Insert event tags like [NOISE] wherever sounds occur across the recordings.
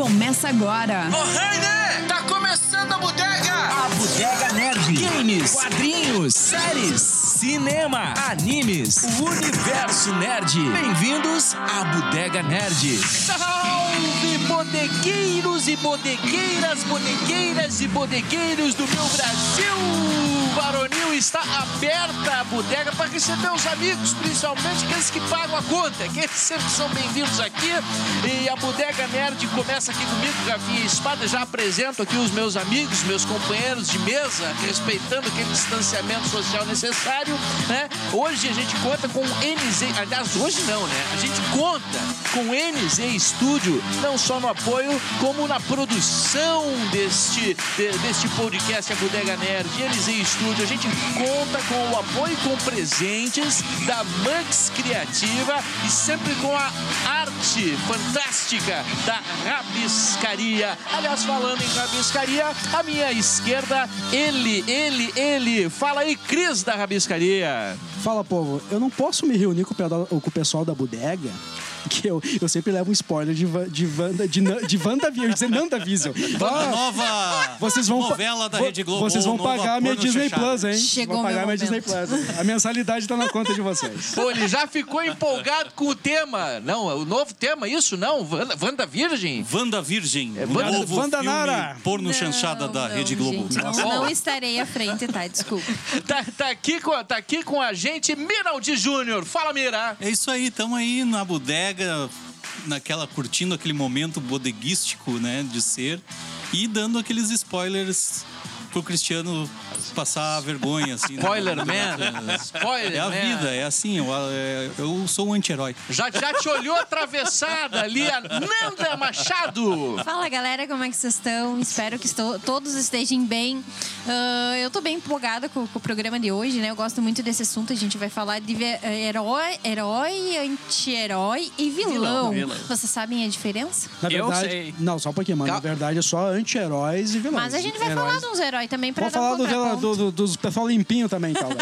começa agora. Ô, Rainer! Tá começando a bodega! A Bodega Nerd. Games, quadrinhos, séries, cinema, animes, o universo nerd. Bem-vindos à Bodega Nerd. Salve, bodegueiros e bodegueiras, bodegueiras e bodegueiros do meu Brasil! Está aberta a bodega para receber os amigos, principalmente aqueles que pagam a conta, que sempre são bem-vindos aqui. E a Bodega Nerd começa aqui comigo, Rafinha Espada. Já apresento aqui os meus amigos, meus companheiros de mesa, respeitando aquele distanciamento social necessário, né? Hoje a gente conta com NZ, aliás, hoje não, né? A gente conta com NZ Studio, não só no apoio, como na produção deste, de- deste podcast, a Bodega Nerd, NZ Studio. A gente conta com o apoio com presentes da Max Criativa e sempre com a arte fantástica da Rabiscaria. Aliás, falando em Rabiscaria, à minha esquerda, ele, ele, ele. Fala aí, Cris da Rabiscaria. Fala, povo, eu não posso me reunir com o pessoal da bodega, [LAUGHS] que eu, eu sempre levo um spoiler de, de, Wanda, de, de WandaVision, ia dizer Nandavision. A Ah, nova vocês vão, novela da Rede Globo. Vocês vão pagar a minha Disney. Plus, hein? Chegou vão pagar meu minha Disney momento. Plus. A mensalidade tá na conta de vocês. Pô, ele já ficou empolgado com o tema. Não, o novo tema, isso não? Wanda, Wanda Virgem? Wanda Virgem. É, Wanda- novo Wanda filme Nara. porno chanchada da não, Rede Globo. gente, não, não estarei à frente, tá? Desculpa. [LAUGHS] Tá, tá aqui, com, tá aqui com a gente, Miraldi Júnior. Fala, Mira. É isso aí, estamos aí na bodega, naquela curtindo aquele momento bodeguístico, né, de ser e dando aqueles spoilers pro Cristiano passar vergonha assim. né? Spoiler Man. Spoiler É a Man. vida, é assim, eu, é- eu sou um anti-herói. Já, já te olhou atravessada ali, a Nanda Machado. Fala galera, como é que vocês estão? Espero que estou- todos estejam bem. Ah, eu tô bem empolgada com, com o programa de hoje, né? Eu gosto muito desse assunto. A gente vai falar de eh, herói, herói anti-herói e vilão. Vilão. Vocês sabem a diferença? Na Eu verdade, sei. não, só um pouquinho, mano. Na verdade é só anti-heróis e vilões. Mas a gente vai Heróis- falar de uns heróis também pra Vamos dar um falar do, do, do, dos pessoal limpinho também, então. [LAUGHS] né?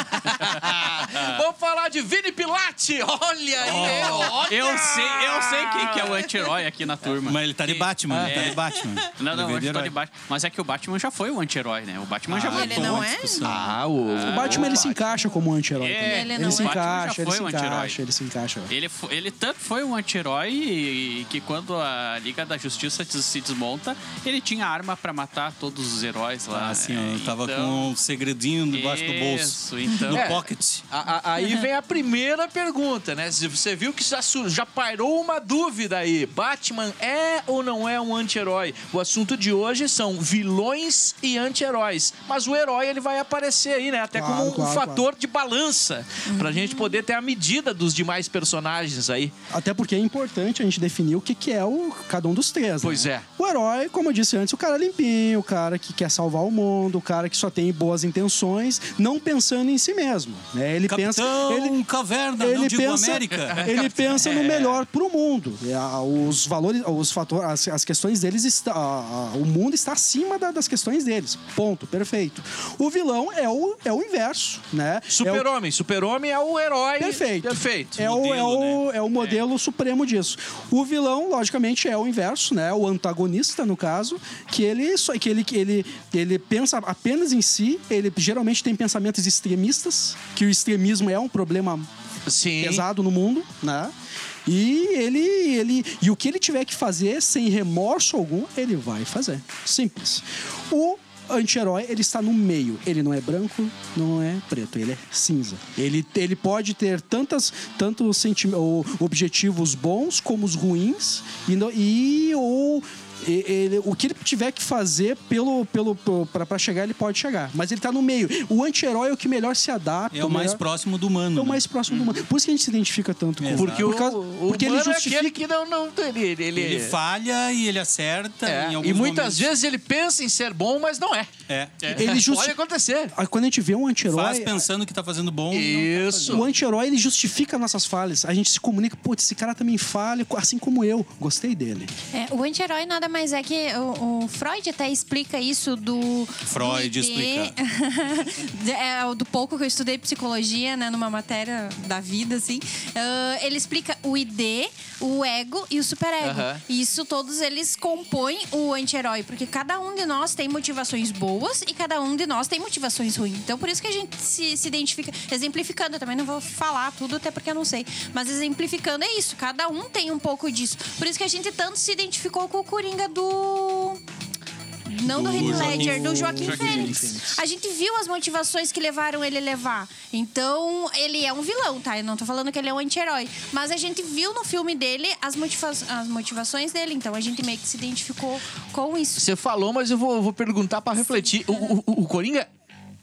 Vamos falar de Vini Pilate. Olha aí, olha. Eu sei, eu sei quem que é o anti-herói aqui na turma. Mas ele tá de Batman, ele tá É. de Batman. Não, não, Ele herói. de Batman. Mas é que o Batman já foi o anti-herói, né? O Batman já Ah, matou. Ele não é? discussão. Ah, o... O Batman ele se encaixa como um anti-herói. É, também. Ele Ele, não se é. O Batman já encaixa, ele foi se um anti-herói. encaixa, ele se encaixa. Ele, ele tanto foi um anti-herói que quando a Liga da Justiça se desmonta, ele tinha arma pra matar todos os heróis lá. Ah, assim, É, eu tava então- com um segredinho debaixo do bolso. Então. No É. pocket. A- a- aí vem a primeira pergunta, né? Você viu que já, já pairou uma dúvida aí. Batman é ou não é um anti-herói? O assunto de hoje são vilões e anti-heróis. Mas o herói ele vai aparecer aí, né? Até Claro, como um claro, fator de balança. Pra gente poder ter a medida dos demais personagens aí. Até porque é importante a gente definir o que, que é o, cada um dos três. Pois né? é. O herói, como eu disse antes, o cara limpinho, o cara que quer salvar o mundo, o cara que só tem boas intenções, não pensando em si mesmo. Né? Ele pensa. Capitão Ele, Caverna, não ele digo pensa, América. [LAUGHS] ele pensa no melhor pro mundo. É, Os valores, os fatores, as, as questões deles está, a- a- o mundo está acima da- das questões deles. Ponto, perfeito. O vilão é o, é o inverso, né? É o- Super-Homem. Super-Homem é o herói. Perfeito. Perfeito. É o, é, Modelo, o, é o modelo supremo disso. O vilão, logicamente, é o inverso, né? O antagonista, no caso, que ele só que ele, que ele, ele pensa apenas em si, ele geralmente tem pensamentos extremistas, que o extremismo é um problema Sim. pesado no mundo, né? E ele, ele e o que ele tiver que fazer sem remorso algum, ele vai fazer. Simples. O anti-herói, ele está no meio. Ele não é branco, não é preto, ele é cinza. Ele, ele pode ter tantas, tantos objetivos bons como os ruins e, não- e ou ele- o que ele tiver que fazer pelo, pelo, para chegar, ele pode chegar. Mas ele tá no meio. O anti-herói é o que melhor se adapta. É o mais melhor- próximo do humano. é o né? mais próximo do humano. Por isso que a gente se identifica tanto com. Porque, por causa- o, o porque ele humano é justifica. aquele que não... não ele, ele, ele- Ele falha e ele acerta É, e muitas momentos. vezes ele pensa em ser bom, mas não é. É. Ele justi- Pode acontecer. Ah, Quando a gente vê um anti-herói. Faz pensando que tá fazendo bom. tá Isso. O anti-herói, ele justifica nossas falhas. A gente se comunica, putz, esse cara também falha, assim como eu. Gostei dele. É, o anti-herói nada mais é que o, o Freud até explica isso do. Freud explica. [LAUGHS] é, o do pouco que eu estudei psicologia, né, numa matéria da vida, assim. Ah, ele explica o ID, o ego e o superego. Aham. E Isso todos eles compõem o anti-herói, porque cada um de nós tem motivações boas e cada um de nós tem motivações ruins. Então, por isso que a gente se, se identifica. Exemplificando, eu também não vou falar tudo, até porque eu não sei. Mas exemplificando é isso, cada um tem um pouco disso. Por isso que a gente tanto se identificou com o Coringa do. Não do, Heath Ledger, do Joaquim, Joaquim Fênix. Fênix. A gente viu as motivações que levaram ele a levar. Então, ele é um vilão, tá? Eu não tô falando que ele é um anti-herói. Mas a gente viu no filme dele as, motiva as motivações dele. Então, a gente meio que se identificou com isso. Você falou, mas eu vou, vou perguntar pra refletir. O, o, o Coringa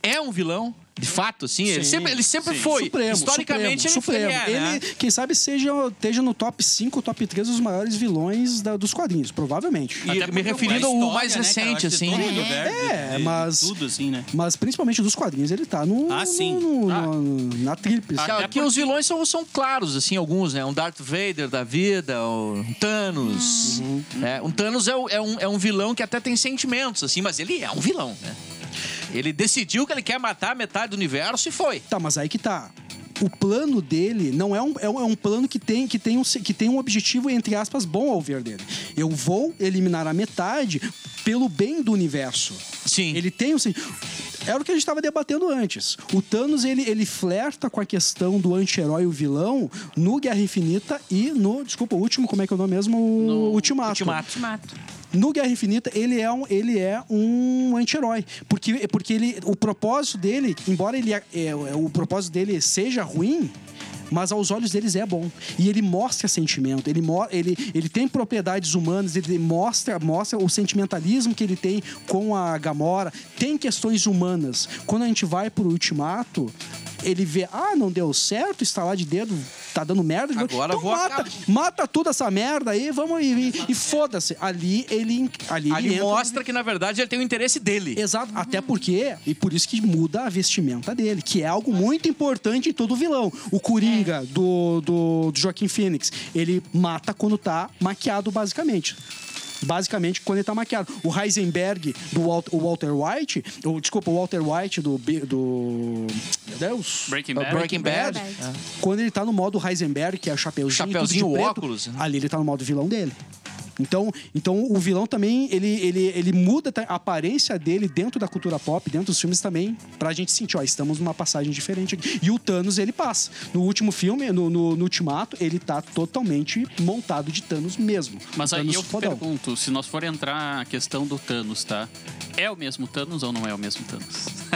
é um vilão? De fato, assim? Ele Sim. sempre, ele sempre foi. Supremo, Historicamente, Supremo, ele, Supremo. ele é, né? Ele, quem sabe, seja, esteja no top 5, top 3 dos maiores vilões da- dos quadrinhos, provavelmente. E Até me referindo ao mais né, recente, assim. mundo É. É, de- de mas- Tudo assim, né? Mas principalmente dos quadrinhos, ele tá no, Ah, sim. no- no- Ah. no- na tríplice. Aqui os vilões são, são claros, assim, alguns, né? Um Darth Vader da vida, um Thanos. né? Um Thanos é, é um, é um vilão que até tem sentimentos, assim, mas ele é um vilão, né? Ele decidiu que ele quer matar metade do universo e foi. Tá, mas aí que tá. O plano dele não é um, é um, é um plano que tem, que, tem um, que tem um objetivo, entre aspas, bom ao ver dele. Eu vou eliminar a metade pelo bem do universo. Sim. Ele tem um. Era o que a gente estava debatendo antes. O Thanos, ele, ele flerta com a questão do anti-herói e o vilão no Guerra Infinita e no. Desculpa, o último, como é que é o nome mesmo? O Ultimato. Ultimato. Ultimato. No Guerra Infinita, ele é um, ele é um anti-herói. Porque, porque ele, o propósito dele, embora ele, é, é, o propósito dele seja ruim, mas aos olhos deles é bom. E ele mostra sentimento, ele, ele, ele tem propriedades humanas, ele mostra, mostra o sentimentalismo que ele tem com a Gamora, tem questões humanas. Quando a gente vai pro Ultimato, ele vê, ah, não deu certo, estalar de dedo, tá dando merda. Agora então vou mata, acabar. mata tudo essa merda aí, vamos e, e, e foda-se. Ali ele, ali ele Ali entra- mostra que, na verdade, ele tem o interesse dele. Exato, até porque, e por isso que muda a vestimenta dele, que é algo muito importante em todo vilão. O Coringa do, do, do Joaquim Phoenix, ele mata quando tá maquiado, basicamente. Basicamente, quando ele tá maquiado. O Heisenberg do Walt- o Walter White, ou, desculpa, o Walter White do. Do meu Deus. Breaking o Bad. Breaking Bad. Quando ele tá no modo Heisenberg, que é o chapeuzinho, Chapeuzinho, tudo de preto, óculos, né? ali ele tá no modo vilão dele. Então, então o vilão também, ele, ele, ele muda a aparência dele dentro da cultura pop, dentro dos filmes também, pra gente sentir, ó, estamos numa passagem diferente aqui. E o Thanos, ele passa. No último filme, no, no, no Ultimato, ele tá totalmente montado de Thanos mesmo. Mas aí Thanos eu fodão. pergunto, se nós for entrar a questão do Thanos, tá? É o mesmo Thanos ou não é o mesmo Thanos? [LAUGHS]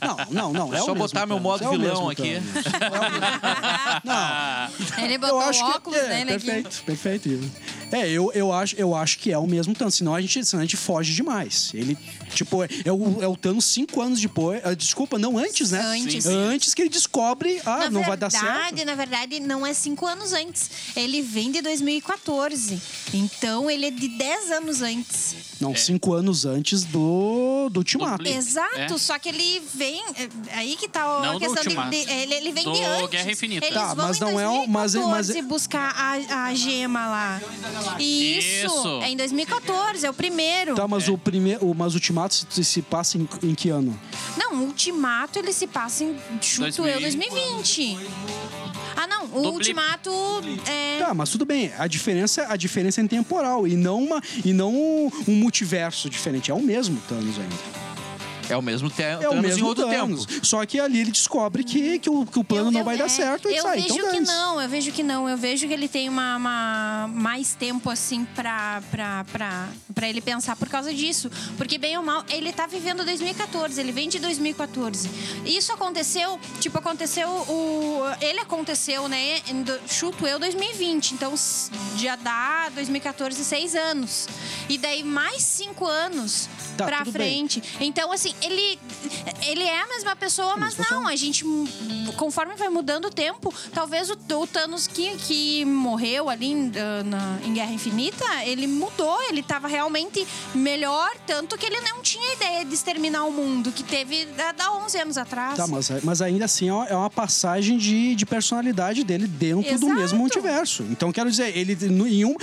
Não, não, não. É Só o mesmo botar meu Thanos, modo é vilão aqui. Thanos. [LAUGHS] É. Não, Ele eu botou acho o que óculos é, dele aqui. perfeito, perfeito. É, eu, eu, acho, eu acho que é o mesmo Thanos, senão a gente, senão a gente foge demais. Ele, tipo, é, é o, é o Thanos cinco anos depois. ah, Desculpa, não antes, né? Antes. Antes que ele descobre, ah, na não vai verdade, dar certo. na verdade, não é cinco anos antes. Ele vem de 2014. Então, ele é de 10 anos antes. Não, cinco anos antes do, do Ultimato. Blip. Exato, É. só que ele vem. é, Aí que tá a Não do questão de, Ultimato. de- ele, ele vem Do de antes. Guerra Infinita. Eles Tá, vão mas em não é um- mas- 2014 mas- buscar a, a gema lá. Isso, Isso. É em 2014, é o primeiro. Tá, mas o primeiro. o- Mas o Ultimato se, se passa em, em que ano? Não, o Ultimato ele se passa em chuto 2000. eu 2020. Ah, não, o Do Blip. Ultimato é Tá, mas tudo bem. A diferença, a diferença é temporal e não, uma, e não um multiverso diferente. É o mesmo Thanos ainda. É o mesmo te É o mesmo em outro Thanos. tempo. Só que ali ele descobre que, que, o, que o plano Eu- não eu- vai dar é, certo e Eu sai. vejo então que não, eu vejo que não. Eu vejo que ele tem uma, uma- mais tempo, assim, pra, pra, pra, pra ele pensar por causa disso. Porque, bem ou mal, ele tá vivendo 2014, ele vem de 2014. Isso aconteceu, tipo, aconteceu o. Ele aconteceu, né? em do- chuto eu 2020. Então, já dá 2014, seis anos. E daí mais cinco anos Tá, pra tudo bem. frente. Então, assim, assim, ele, ele é a mesma pessoa, mas não, a gente, conforme vai mudando o tempo, talvez o, o Thanos que, que morreu ali em, na- em Guerra Infinita, ele mudou, ele tava realmente melhor, tanto que ele não tinha ideia de exterminar o mundo, que teve há há 11 anos atrás. Tá, mas, mas ainda assim é uma- é uma passagem de, de personalidade dele dentro do Exato. mesmo multiverso. Então, quero dizer, ele no- em um.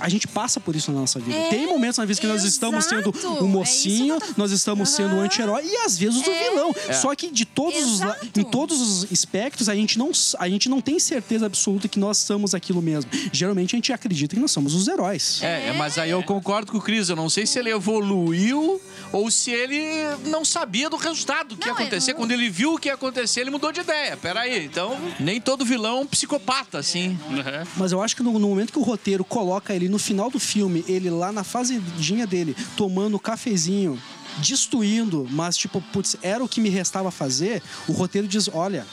a gente passa por isso na nossa vida. É, Tem momentos na vida que nós estamos sendo exato. o mocinho, É nós estamos sendo o Aham. anti-herói e às vezes o É. vilão. Só que de todos os, em todos os espectros, a gente, não, a gente não tem certeza absoluta que nós somos aquilo mesmo. Geralmente a gente acredita que nós somos os heróis. É, é, mas aí eu concordo com o Cris. Eu não sei se ele evoluiu ou se ele não sabia do resultado que ia Não, é, acontecer. não- Quando ele viu o que ia acontecer, ele mudou de ideia. Peraí, então nem todo vilão é um psicopata, assim. Uhum. Mas eu acho que no, no momento que o roteiro coloca ele no final do filme, ele lá na fazendinha dele, tomando cafezinho, destruindo, mas tipo, putz, era o que me restava fazer, o roteiro diz, olha.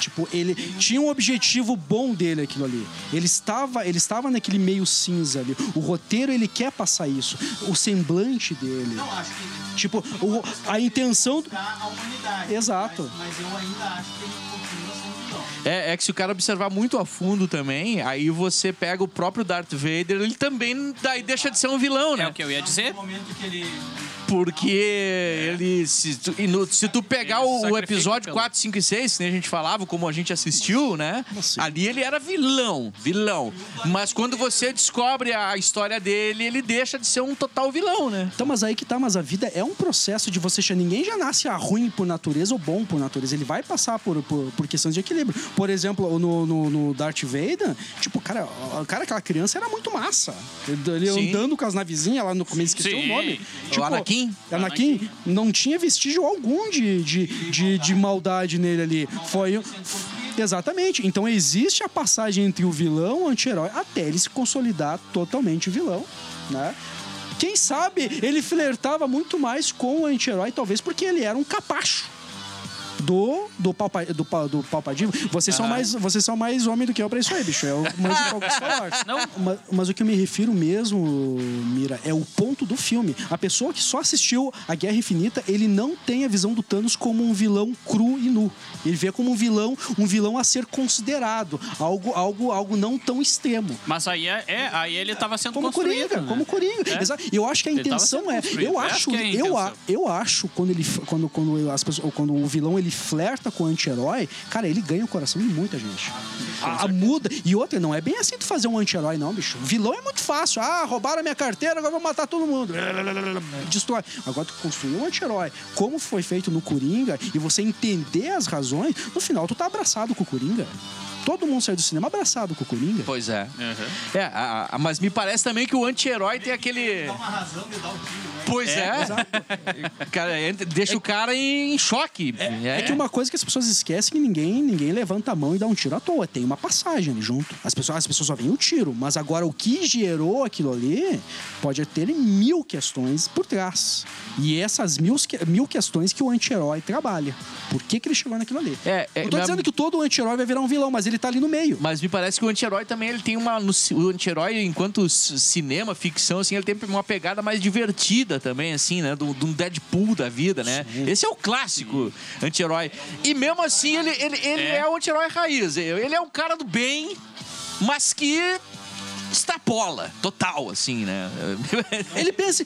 Tipo, ele tinha um objetivo bom dele aquilo ali. Ele estava, ele estava naquele meio cinza ali. O roteiro ele quer passar isso. O semblante dele. Não, acho que Tipo, o- a intenção. tá a. Exato. Mas, mas eu ainda acho que ele continua sendo vilão. É, é que se o cara observar muito a fundo também, aí você pega o próprio Darth Vader, ele também daí deixa de ser um vilão, É né? o que eu ia dizer. No momento que ele. Porque ele. Se tu, e no- se tu pegar o, o episódio pelo- 4, 5 e 6, que nem a gente falava, como a gente assistiu, né? assim? Ali ele era vilão, vilão. Mas quando você descobre a história dele, ele deixa de ser um total vilão, né? Então, mas aí que tá, mas a vida é um processo de você. Ninguém já nasce ruim por natureza ou bom por natureza. Ele vai passar por, por, por questões de equilíbrio. Por exemplo, no, no, no Darth Vader, tipo, cara, o cara, aquela criança era muito massa. Ele, Sim. andando com as navezinhas lá no começo, esqueci o nome. O Anakin? Anakin não tinha vestígio algum de, de, de, de maldade nele ali. Foi. Exatamente. Então existe a passagem entre o vilão e o anti-herói até ele se consolidar totalmente vilão, né? Quem sabe ele flertava muito mais com o anti-herói, talvez porque ele era um capacho. Do, do, palpa, do, do Palpatine. Vocês, são mais, vocês são mais homem do que eu pra isso aí, bicho. É Star Wars. Não. Mas, mas o que eu me refiro mesmo, Mira, é o ponto do filme. A pessoa que só assistiu a Guerra Infinita, ele não tem a visão do Thanos como um vilão cru e nu. Ele vê como um vilão, um vilão a ser considerado, algo, algo, algo não tão extremo. Mas aí, é, é, aí ele tava sendo Como construído. Coringa, né? como Coringa. É. Exato. E eu acho que a intenção é. Eu Essa acho, é a eu, a- eu acho quando ele quando quando as pessoas quando o vilão ele flerta com o anti-herói, cara, ele ganha o coração de muita gente. A, a muda. E outra, não é bem assim tu fazer um anti-herói, não, bicho. Vilão é muito fácil. Ah, roubaram a minha carteira, agora vou matar todo mundo. Destrói. Agora tu construir um anti-herói, como foi feito no Coringa, e você entender as razões, no final tu tá abraçado com o Coringa. Todo mundo saiu do cinema abraçado com o Coringa. Pois é. Uhum. É, a- a- mas me parece também que o anti-herói tem aquele. Dá uma razão de dar o tiro, né? Pois é. Cara, entra- deixa o cara em choque. É que uma coisa que as pessoas esquecem que ninguém, ninguém levanta a mão e dá um tiro à toa. Tem uma passagem ali junto. As pessoas, as pessoas só veem o tiro. Mas agora o que gerou aquilo ali pode ter mil questões por trás. E essas mil, mil questões que o anti-herói trabalha. Por que, que ele chegou naquilo ali? É, é, Não tô na- dizendo que todo anti-herói vai virar um vilão, mas ele tá ali no meio. Mas me parece que o anti-herói também ele tem uma. o anti-herói, enquanto cinema, ficção, assim, ele tem uma pegada mais divertida também, assim, né? Do- De um Deadpool da vida, né? Esse é o clássico anti-herói. E mesmo assim, ele, ele, ele é. o anti-herói raiz. Ele é um cara do bem, mas que extrapola, total, assim, né? [LAUGHS] Ele pensa.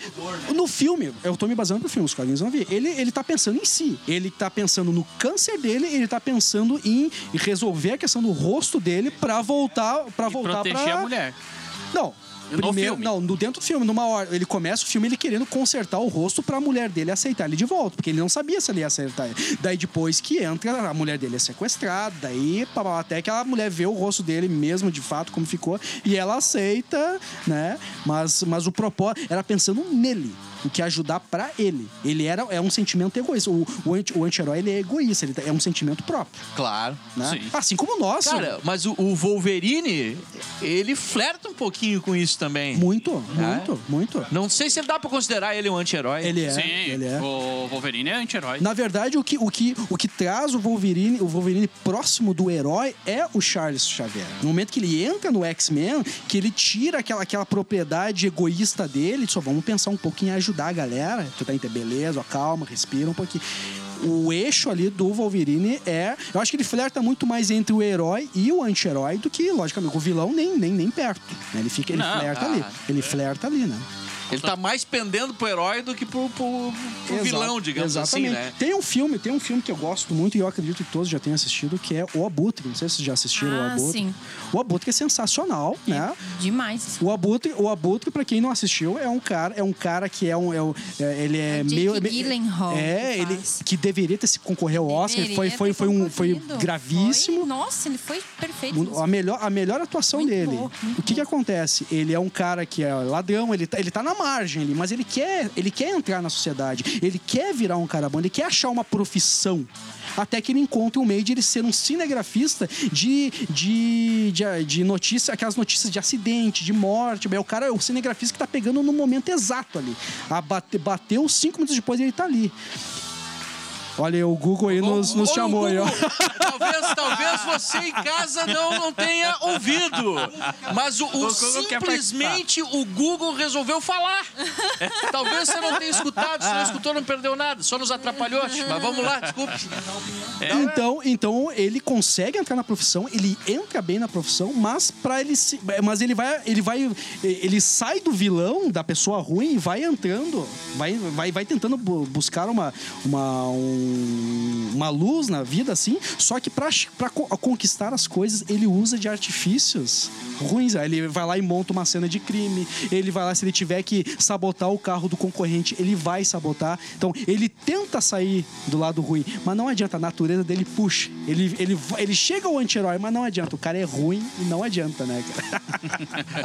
No filme, eu tô me baseando pro filme, os quadrinhos não vi. Ele, ele tá pensando em si. Ele tá pensando no câncer dele, ele tá pensando em resolver a questão do rosto dele pra voltar para E voltar proteger pra... a mulher. Não. No Primeiro, filme. não, no dentro do filme, numa hora, ele começa o filme ele querendo consertar o rosto pra mulher dele aceitar ele de volta, porque ele não sabia se ele ia acertar ele. Daí depois que entra, a mulher dele é sequestrada, daí até que a mulher vê o rosto dele mesmo de fato como ficou e ela aceita, né? Mas mas o propósito era pensando nele, o que ajudar pra ele. Ele era é um sentimento egoísta. O, o, anti- o anti-herói ele é egoísta, ele é um sentimento próprio, claro. né? Sim. Assim como nós. Cara, mas o, o Wolverine, ele flerta um pouquinho com isso também. Muito, muito, muito. Não sei se dá pra considerar ele um anti-herói. Ele é, Sim, ele é. o Wolverine é anti-herói. Na verdade, o que, o, que, o que traz o Wolverine, o Wolverine próximo do herói é o Charles Xavier. No momento que ele entra no X-Men, que ele tira aquela, aquela propriedade egoísta dele, só vamos pensar um pouquinho em ajudar a galera. Tu tá entendendo? Beleza, ó, calma, respira um pouquinho. O eixo ali do Wolverine é. Eu acho que ele flerta muito mais entre o herói e o anti-herói do que, logicamente, o vilão nem, nem, nem perto. né? Ele fica, ele Não, flerta ah, ali. Ele flerta ali, né? Ele tá mais pendendo pro herói do que pro, pro- pro Exato, vilão, digamos exatamente. assim, né? Tem um filme, tem um filme que eu gosto muito e eu acredito que todos já tenham assistido, que é O Abutre. Não sei se vocês já assistiram O Ah, Abutre. sim. O Abutre é sensacional, né? Demais. O Abutre, o Abutre, pra quem não assistiu, é um cara, é um cara que é um, é um- é- ele é, É o Jake meio Gyllenhaal é que ele que deveria ter se concorrer ao Oscar, Deveria foi foi foi um foi gravíssimo. Foi- nossa, ele foi perfeito. A melhor, a melhor atuação Muito dele. bom, o que, que bom. acontece? Ele é um cara que é ladrão, ele tá, ele tá na margem ali, mas ele quer, ele quer entrar na sociedade, ele quer virar um cara bom, ele quer achar uma profissão. Até que ele encontra um meio de ele ser um cinegrafista de, de, de, de aquelas notícias de acidente, de morte. É o cara, é o cinegrafista que tá pegando no momento exato ali. A bate, bateu cinco minutos depois ele tá ali. Olha, aí, o Google aí nos, nos chamou aí, ó. Google, Talvez, talvez você em casa não, não tenha ouvido. Mas o, o simplesmente o Google resolveu falar. Talvez você não tenha escutado, se não escutou, não perdeu nada. Só nos atrapalhou. Mas vamos lá, desculpe. Então, então ele consegue entrar na profissão, ele entra bem na profissão, mas para ele se, mas ele vai, ele vai, ele sai do vilão, da pessoa ruim e vai entrando, vai, vai, vai tentando bu- buscar uma, uma, um- uma luz na vida assim. Só que para conquistar as coisas ele usa de artifícios ruins. Ele vai lá e monta uma cena de crime. Ele vai lá se ele tiver que sabotar o carro do concorrente, ele vai sabotar. Então ele tenta sair do lado ruim, mas não adianta. A natureza dele puxa. Ele, ele, ele chega ao anti-herói, mas não adianta. O cara é ruim e não adianta, né?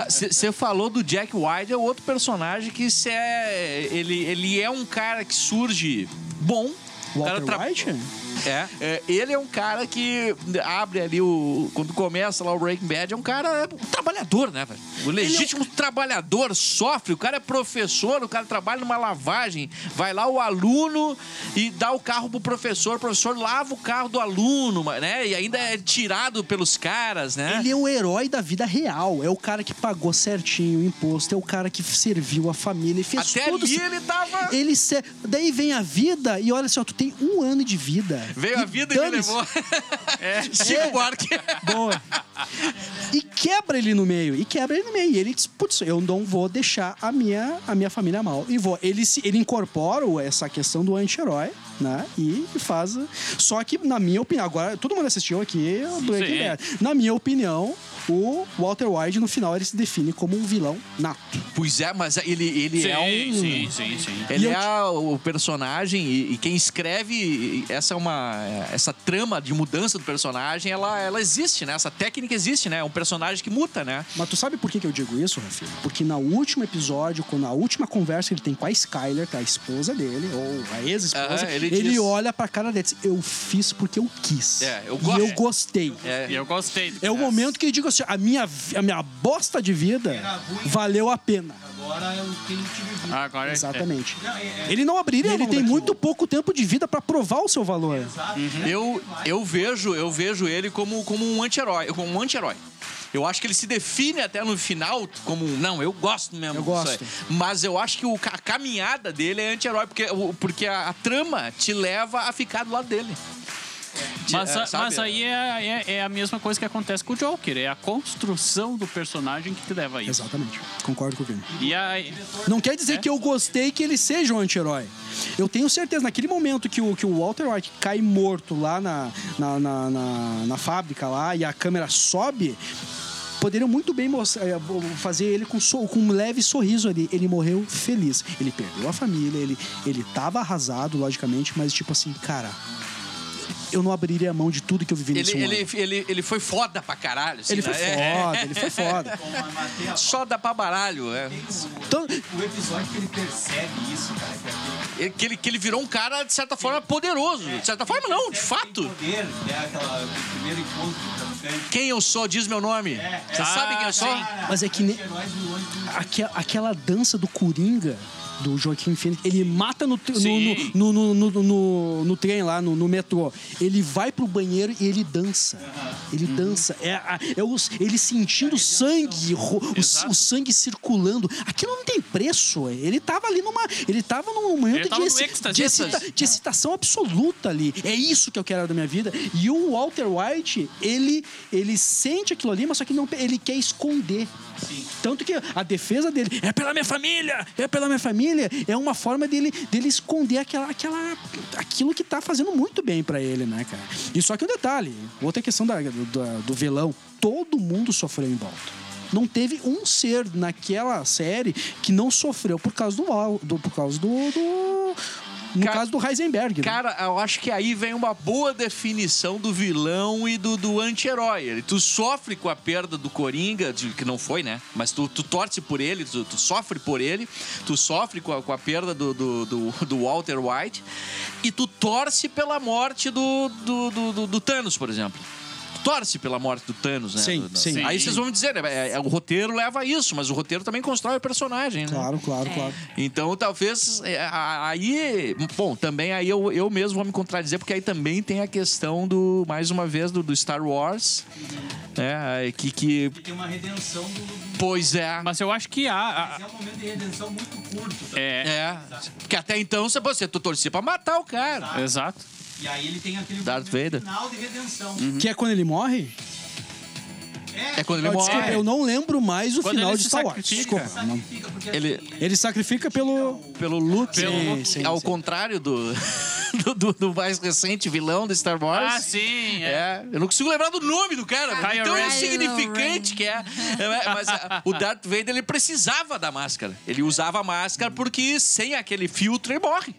Você [LAUGHS] falou do Jack White, é outro personagem que é, ele, ele é um cara que surge bom. Cara Walter tra- White? É, é, ele é um cara que abre ali o. Quando começa lá o Breaking Bad, é um cara um trabalhador, né, velho? O legítimo trabalhador sofre. O cara é professor, o cara trabalha numa lavagem. Vai lá o aluno e dá o carro pro professor. O professor lava o carro do aluno, né? E ainda é tirado pelos caras, né? Ele é o herói da vida real. É o cara que pagou certinho o imposto. É o cara que serviu a família e fez Até tudo. ali ele tava. Ele se... Daí vem a vida e olha só, tu tem um ano de vida. Veio a vida e me levou. [LAUGHS] É, Chico Buarque. Boa. E quebra ele no meio. E quebra ele no meio. E ele diz, putz, eu não vou deixar a minha, a minha família mal. E vou. Ele, se, ele incorpora essa questão do anti-herói, né? E faz. Só que, na minha opinião, agora, todo mundo assistiu aqui o Breaking. Bad. Na minha opinião, o Walter White, no final, ele se define como um vilão nato. Pois é, mas ele, ele Sim, é um. sim, sim, sim. Ele é o personagem e, e quem escreve essa é uma essa trama de mudança do personagem, ela, ela existe, né? Essa técnica existe, né? É um personagem que muta, né? Mas tu sabe por que, que eu digo isso, Rafinha? Porque no último episódio, quando na última conversa que ele tem com a Skyler, que é a esposa dele, ou a ex-esposa, Aham, ele ele, diz- olha pra cara dele e diz, eu fiz porque eu quis. É, eu e eu gostei. É, E eu gostei. É o momento que ele diz assim, a minha, a minha bosta de vida valeu a pena. Agora é o que a gente viveu. Agora é- Exatamente. É- é- Ele não abriria Ele Ele tem muito pouco tempo de vida pra provar o seu valor. Exato. eu, eu vejo eu vejo ele como, como um anti-herói, como um anti-herói. Eu acho que ele se define até no final como um, não, eu gosto mesmo Eu disso gosto. aí. Mas eu acho que o, a caminhada dele é anti-herói, porque, porque a, a trama te leva a ficar do lado dele. Mas, É, mas aí é, é, é a mesma coisa que acontece com o Joker. É a construção do personagem que te leva a isso. Exatamente. Concordo com o Vini. E aí, Não quer dizer É? que eu gostei que ele seja um anti-herói. Eu tenho certeza, naquele momento que o, que o Walter White cai morto lá na, na, na, na- na fábrica lá e a câmera sobe, poderiam muito bem eh, fazer ele com, so- com um leve sorriso ali. Ele morreu feliz. Ele perdeu a família, ele, ele tava arrasado, logicamente, mas tipo assim, cara, eu não abriria a mão de tudo que eu vivi Ele, nesse um ele, ano. ele, ele foi foda pra caralho. assim, Ele foi né? É. foda, ele foi foda. [LAUGHS] Só dá pra baralho. É. Então, O episódio que ele percebe isso, cara, que Ele- Que, ele, que ele virou um cara, de certa forma, poderoso. De certa forma, não, de fato. poder, né? Aquela, primeiro encontro Quem eu sou, diz meu nome. Você sabe quem eu sou? Mas é que ne- Aque- aquela dança do Coringa do Joaquim Phoenix, ele mata no, no, Sim. no, no, no, no- trem lá, no, no metrô. Ele vai pro banheiro e ele dança. Ele Uhum. dança. É, é os- ele sentindo o sangue, o, o sangue circulando. Aquilo não tem preço. Ele tava ali numa. Ele tava num momento tava de, exci- êxtase. de excita- de excitação absoluta ali. É isso que eu quero da minha vida. E o Walter White, ele, ele sente aquilo ali, mas só que não, ele quer esconder. Tanto que a defesa dele é pela minha família, é pela minha família, é uma forma dele, dele esconder aquela, aquela, aquilo que tá fazendo muito bem pra ele, né, cara? E só que um detalhe, outra questão da, do, do velão, todo mundo sofreu em volta. Não teve um ser naquela série que não sofreu por causa do, do por causa do, do no Ca- caso do Heisenberg. né? Cara, eu acho que aí vem uma boa definição do vilão e do, do anti-herói. Tu sofre com a perda do Coringa, de- que não foi, né? Mas tu, tu torce por ele, tu, tu sofre por ele, tu sofre com a, com a perda do, do, do- do Walter White e tu torce pela morte do, do, do- do- do Thanos, por exemplo. Torce pela morte do Thanos, né? Sim, Do- do- sim. Aí vocês vão me dizer, né? É- é- o roteiro leva a isso, mas o roteiro também constrói o personagem, né? Claro, claro, claro. Então, talvez é, a- aí, bom, também aí eu, eu mesmo vou me contradizer porque aí também tem a questão do mais uma vez do, do Star Wars, né? Que que E tem uma redenção do. pois é, Mas eu acho que há. há- É um momento de redenção muito curto. tá? é, é, porque até então você você tu torcia pra matar o cara. exato. E aí ele tem aquele Darth Vader. final de redenção. Que é quando ele morre? É quando ele Ah, desculpa, morre. eu não lembro mais o Quando final ele de Star Wars. Desculpa. Sacrifica, Ele- assim, Ele sacrifica pelo. Pelo Luke, Pelo Sim, Luke. sim, ao sim. contrário do, [LAUGHS] do, do- do mais recente vilão do Star Wars. Ah, sim. É. É, eu não consigo lembrar do nome do cara, Kylo tão Ren. insignificante que é. É, Mas ah, o Darth Vader ele precisava da máscara. Ele usava a máscara porque sem aquele filtro ele morre.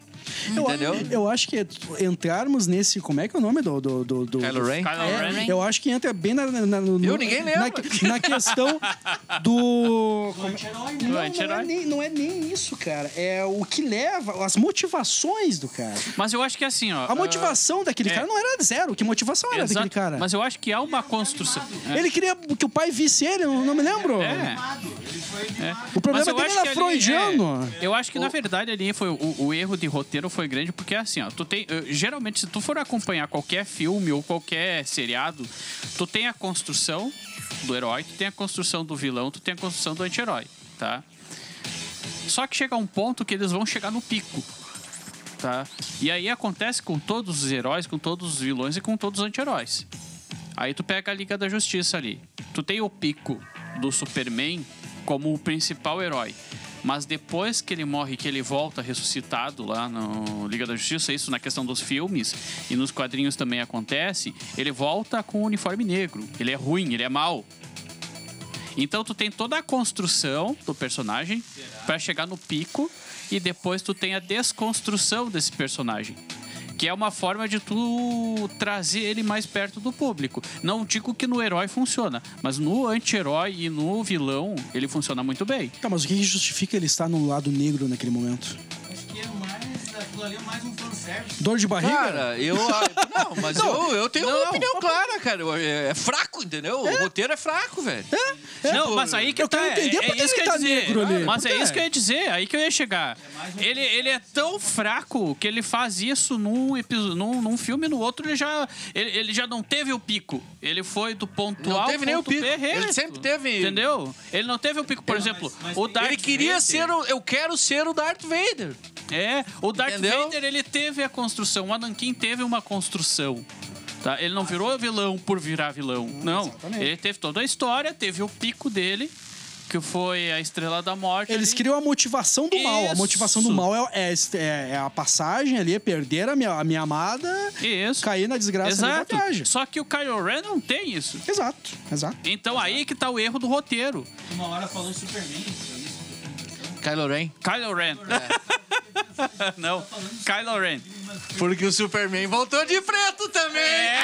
Eu, Entendeu? eu acho que entrarmos nesse. Como é que é o nome do. do, do, do Kylo Ren? Kylo É, Ren. eu acho que entra bem na, na, na- no- Eu, ninguém lembra. na, na questão do. como- né? Não, não, é nem, não é nem isso, cara. É o que leva, as motivações do cara. Mas eu acho que assim, ó. A motivação daquele é. cara não era zero. Que motivação era exato, daquele cara? Mas eu acho que há uma construção. É. Ele queria que o pai visse ele, não, não me lembro. É. Ele foi O problema eu dele era que ali, freudiano. é, eu acho que, na verdade, ali foi o, o erro de roteiro foi grande, porque assim, ó, tu tem. Geralmente, se tu for acompanhar qualquer filme ou qualquer seriado, tu tem a construção do herói, tu tem a construção do vilão, tu tem a construção do anti-herói, tá? Só que chega um ponto que eles vão chegar no pico. Tá? E aí acontece com todos os heróis, com todos os vilões e com todos os anti-heróis. Aí tu pega a Liga da Justiça ali. Tu tem o pico do Superman como o principal herói. Mas depois que ele morre, que ele volta ressuscitado lá no Liga da Justiça, isso na questão dos filmes e nos quadrinhos também acontece, ele volta com o uniforme negro. Ele é ruim, ele é mau. Então tu tem toda a construção do personagem para chegar no pico e depois tu tem a desconstrução desse personagem. Que é uma forma de tu trazer ele mais perto do público. Não digo que no herói funciona, mas no anti-herói e no vilão ele funciona muito bem. Tá, mas o que justifica ele estar no lado negro naquele momento? Aquilo ali é mais um fanservice. Dor de barriga? Cara, eu. Não, mas [LAUGHS] eu, eu tenho uma opinião clara, cara. É, é fraco, entendeu? O roteiro é fraco, velho. Não, mas aí que eu tá. quero entender é, por que é isso que eu ia tá dizer. negro ali. Mas é isso que eu ia dizer, aí que eu ia chegar. Ele, ele é tão fraco que ele faz isso num, episódio, num, num filme no outro ele já, ele, ele já não teve o pico. Ele foi do ponto Não A ao teve nem o pico. Ele sempre teve- Entendeu? Ele não teve o pico. Por exemplo, mas o tem- Darth Ele queria Vader- ser o. Eu quero ser o Darth Vader. É, o Darth Entendeu? Vader ele teve a construção, o Anakin teve uma construção. Tá? Ele não virou vilão por virar vilão. Não. Ele teve toda a história, teve o pico dele, que foi a Estrela da Morte. Eles ali. criam a motivação do mal. A Isso. motivação do mal é, é- é a passagem ali, é perder a minha, a minha amada, Isso. cair na desgraça Exato. da viagem. Só que o Kylo Ren não tem isso. Exato, exato. Então aí que tá o erro do roteiro. Uma hora falou Superman. Kylo Ren. Kylo Ren. [LAUGHS] não, Kylo Ren. Porque o Superman voltou de preto também. É.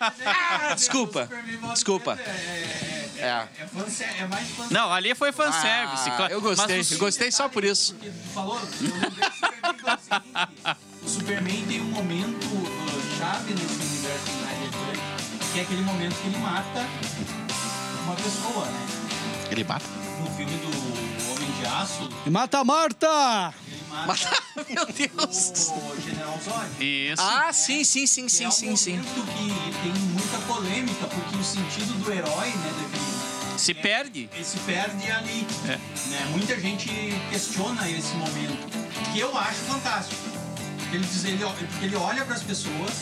Ah, [LAUGHS] desculpa. Desculpa. É, é, é, É. é, fanser- é mais fanservice. Não, ali foi fanservice. Ah, eu gostei. Eu gostei só por isso. Porque tu falou, é o Superman tem um momento uh, chave nesse universo Snyder que é aquele momento que ele mata uma pessoa, né? Ele mata. No filme do Homem de Aço, E mata a Marta! ele mata [LAUGHS] Meu Deus. o General Zod. Isso. Ah, sim, sim, sim, sim, é um sim, sim. momento que tem muita polêmica, porque o sentido do herói, né, daquele, Se perde. ele se perde ali. É. Né? Muita gente questiona esse momento, que eu acho fantástico. Ele, diz, ele, porque ele olha para as pessoas,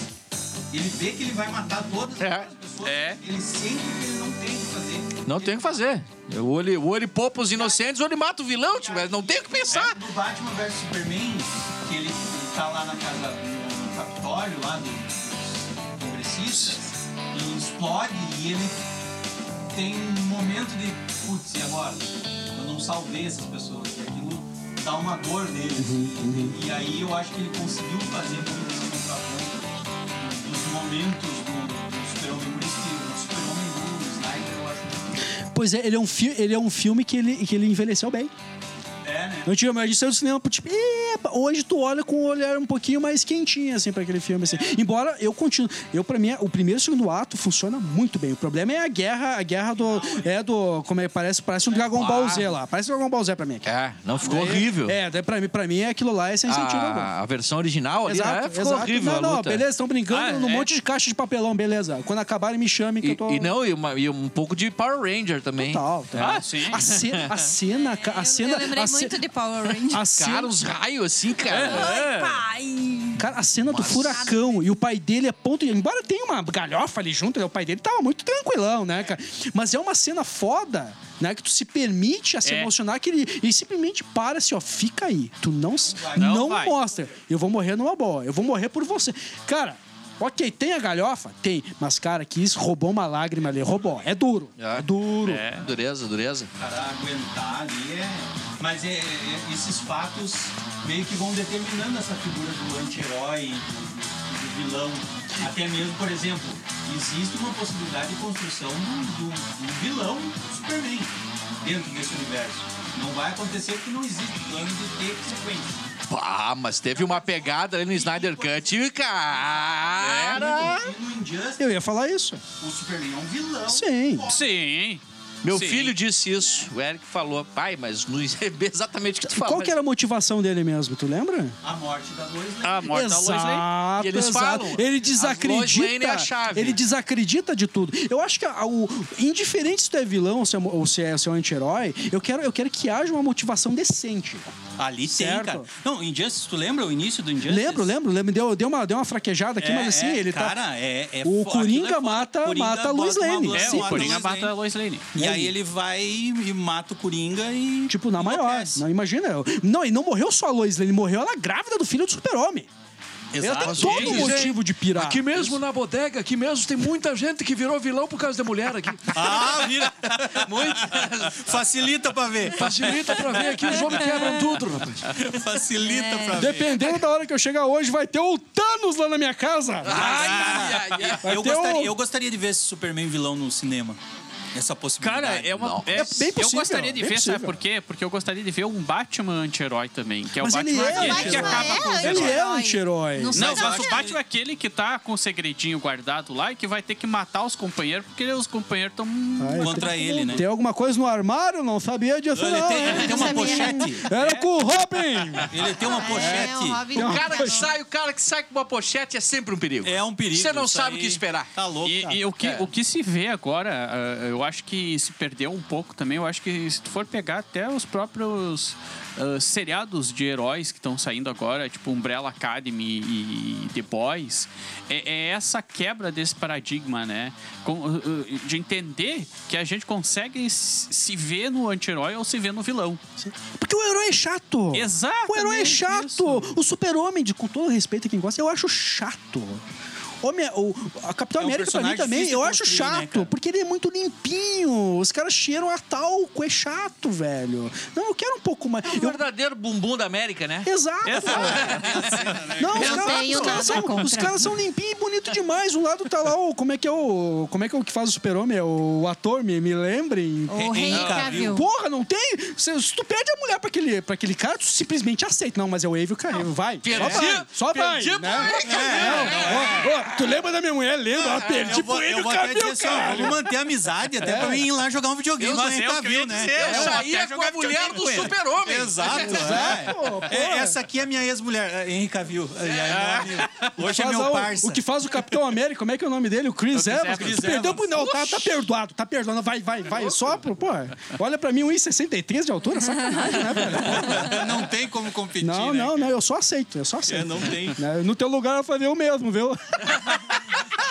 ele vê que ele vai matar todas É. as pessoas, É. ele sente que ele não tem o que fazer. Não tem o que fazer. Ou ele, ou ele poupa os inocentes ou ele mata o vilão, tipo, mas não tem o que pensar. No Batman vs Superman, que ele, tá lá na casa, no, no Capitólio, lá do- dos congressistas, e explode e ele tem um momento de, putz, e agora? Eu não salvei essas pessoas. E aquilo dá uma dor nele. assim. E aí eu acho que ele conseguiu fazer muito esse contraponto dos momentos Pois é, ele é um, ele é um filme que ele, que ele envelheceu bem. Antigamente a gente saiu do cinema, tipo, "Epa", hoje tu olha com o olhar um pouquinho mais quentinho, assim, pra aquele filme, assim. Embora eu continue, eu, pra mim, o primeiro e o segundo ato funciona muito bem. O problema é a guerra, a guerra do, é do, como é, parece, parece um Dragon Ball Z lá. Parece um Dragon Ball Z pra mim. aqui. É, não ficou Daí- horrível. É, daí pra mim, pra mim aquilo lá é sem sentido. A, a versão original ali, Exato, né? Ficou exato. horrível Não, a não, luta. beleza, estão brincando Ah, num é. monte de caixa de papelão, beleza. Quando acabarem, me chamem que E, eu tô. e não, e, uma- e um pouco de Power Ranger também. Total, total. Ah, sim. A cena, a cena, a Eu- cena. eu lembrei a ce- muito de Power Rangers. A cena, Cara, uns raios assim, cara. Ai, pai! Cara, a cena do furacão e o pai dele é ponto. Embora tenha uma galhofa ali junto, né, o pai dele tava muito tranquilão, né, cara? Mas é uma cena foda, né? Que tu se permite a se É. emocionar, que ele, ele simplesmente para assim, ó, fica aí. Tu não, Não não, vai. mostra. Eu vou morrer numa boa, eu vou morrer por você. Cara. Ok, tem a galhofa? Tem. Mas, cara, que isso roubou uma lágrima ali. Roubou. É duro. É. É, duro. É. Dureza, dureza. cara aguentar ali é. Mas é, é- esses fatos meio que vão determinando essa figura do anti-herói, do, do vilão. Até mesmo, por exemplo, existe uma possibilidade de construção do, do, do vilão Superman dentro desse universo. Não vai acontecer porque não existe plano de ter sequência. Pá, mas teve uma pegada ali no Snyder Cut, e, cara. Eu ia falar isso. o Superman é um vilão. Sim. Sim. Meu Sim. filho disse isso. O Eric falou, pai, mas não [LAUGHS] é exatamente o que tu fala. Qual mas- que era a motivação dele mesmo? Tu lembra? A morte da Lois Lane. A morte da Lois Lane. Exato, E eles exato. falam, Ele Lois desacredita. Lane é a chave. Ele desacredita de tudo. Eu acho que a- o, indiferente se tu é vilão ou se é, ou se é, se é um anti-herói, eu quero, eu quero que haja uma motivação decente. Ali Certo. tem, cara. Não, Injustice, tu lembra o início do Injustice? Lembro, lembro, lembro. Deu, deu, uma, deu uma fraquejada aqui, É, mas assim, é, ele tá. cara, é, é O Coringa é mata- Coringa mata a Lois Lane. É, Sim, o Coringa mata a Lois Lane. E aí ele vai e mata o Coringa e. Tipo, na maior. Não, imagina. eu- Não, e não morreu só a Lois Lane, morreu ela grávida do filho do super-homem. Ela tem todo o motivo de pirar. Aqui mesmo na bodega, aqui mesmo tem muita gente que virou vilão por causa da mulher aqui. Ah, vira. Muito. Facilita pra ver. Facilita pra ver aqui, os homens quebram tudo, rapaz. Facilita pra ver. Dependendo da hora que eu chegar hoje, vai ter o Thanos lá na minha casa. Ai, ai, ai. Eu gostaria, um- eu gostaria de ver esse Superman vilão no cinema. Essa possibilidade. Cara, é uma. Não. É, É bem eu possível, gostaria de ver, sabe possível. por quê? Porque eu gostaria de ver um Batman anti-herói também. Que é Mas o ele Batman é aquele que anti-herói. acaba com os Ele heróis. é um anti-herói. Não Não, mas eu o Batman é aquele que tá com o segredinho guardado lá e que vai ter que matar os companheiros, porque os companheiros estão. Contra tem- ele, né? Tem alguma coisa no armário? Não sabia disso, Ele não. tem, ele tem uma Sabia. pochete. Era com o Robin. Ele tem uma É, pochete. O cara que sai, o cara que sai com uma pochete é sempre um perigo. É um perigo. Você não sabe o que esperar. Tá louco. E, e o, que, É. o que se vê agora, ah, eu acho que se perdeu um pouco também. Eu acho que se tu for pegar até os próprios ah, seriados de heróis que estão saindo agora, tipo Umbrella Academy e The Boys, é, é essa quebra desse paradigma, né? Com- ah, de entender que a gente consegue se ver no anti-herói ou se ver no vilão. Porque o herói é chato. Exatamente O herói é chato. isso. O super-homem, de- com todo respeito a quem gosta, eu acho chato. Homem, o, a Capitão É um América pra mim também, eu acho né, chato. cara? porque ele é muito limpinho. Os caras cheiram a talco. É chato, velho. Não, eu quero um pouco mais. É o Eu- verdadeiro bumbum da América, né? Exato. Não, os Não caras, os caras são, contra. os caras são limpinhos e bonitos demais. Um lado tá lá o. Como é que é o. Como é que é o que faz o super-homem? É O ator, me, me lembrem. O Henry Cavill. Porra, não tem? Se, se tu pede a mulher pra aquele, pra aquele cara, tu simplesmente aceita. Não, mas é o Avio Cavill. Vai. Só vai. Só vai. perdi né? É, Tu lembra da minha mulher? Lembra? Ela perdi Eu vou, pro eu Henry vou até dizer Cavill, assim, ó, cara. vamos manter a amizade até pra mim ir lá jogar um videogame Eu com o sei o que eu ia né? dizer. Eu Eu saía até com a mulher videogame do com ele. super-homem. Exato, é. Pô, pô. É, Essa aqui é minha ex-mulher, é, Henry Cavill. É, é meu amigo. Hoje é Faz meu o- parça. O que faz o Capitão América, como é que é o nome dele? O Chris Evans. Chris Tu perdeu Evans. pro... Não, tá, tá perdoado, tá perdoado. Vai, vai, vai. Só pro... Pô, olha pra mim, 1,63 de altura, sacanagem, né, velho? [LAUGHS] Não tem como competir, Não, né? não, não, eu só aceito, eu só aceito. É, não tem. Né, No teu lugar eu faria o mesmo, viu? [LAUGHS] [LAUGHS]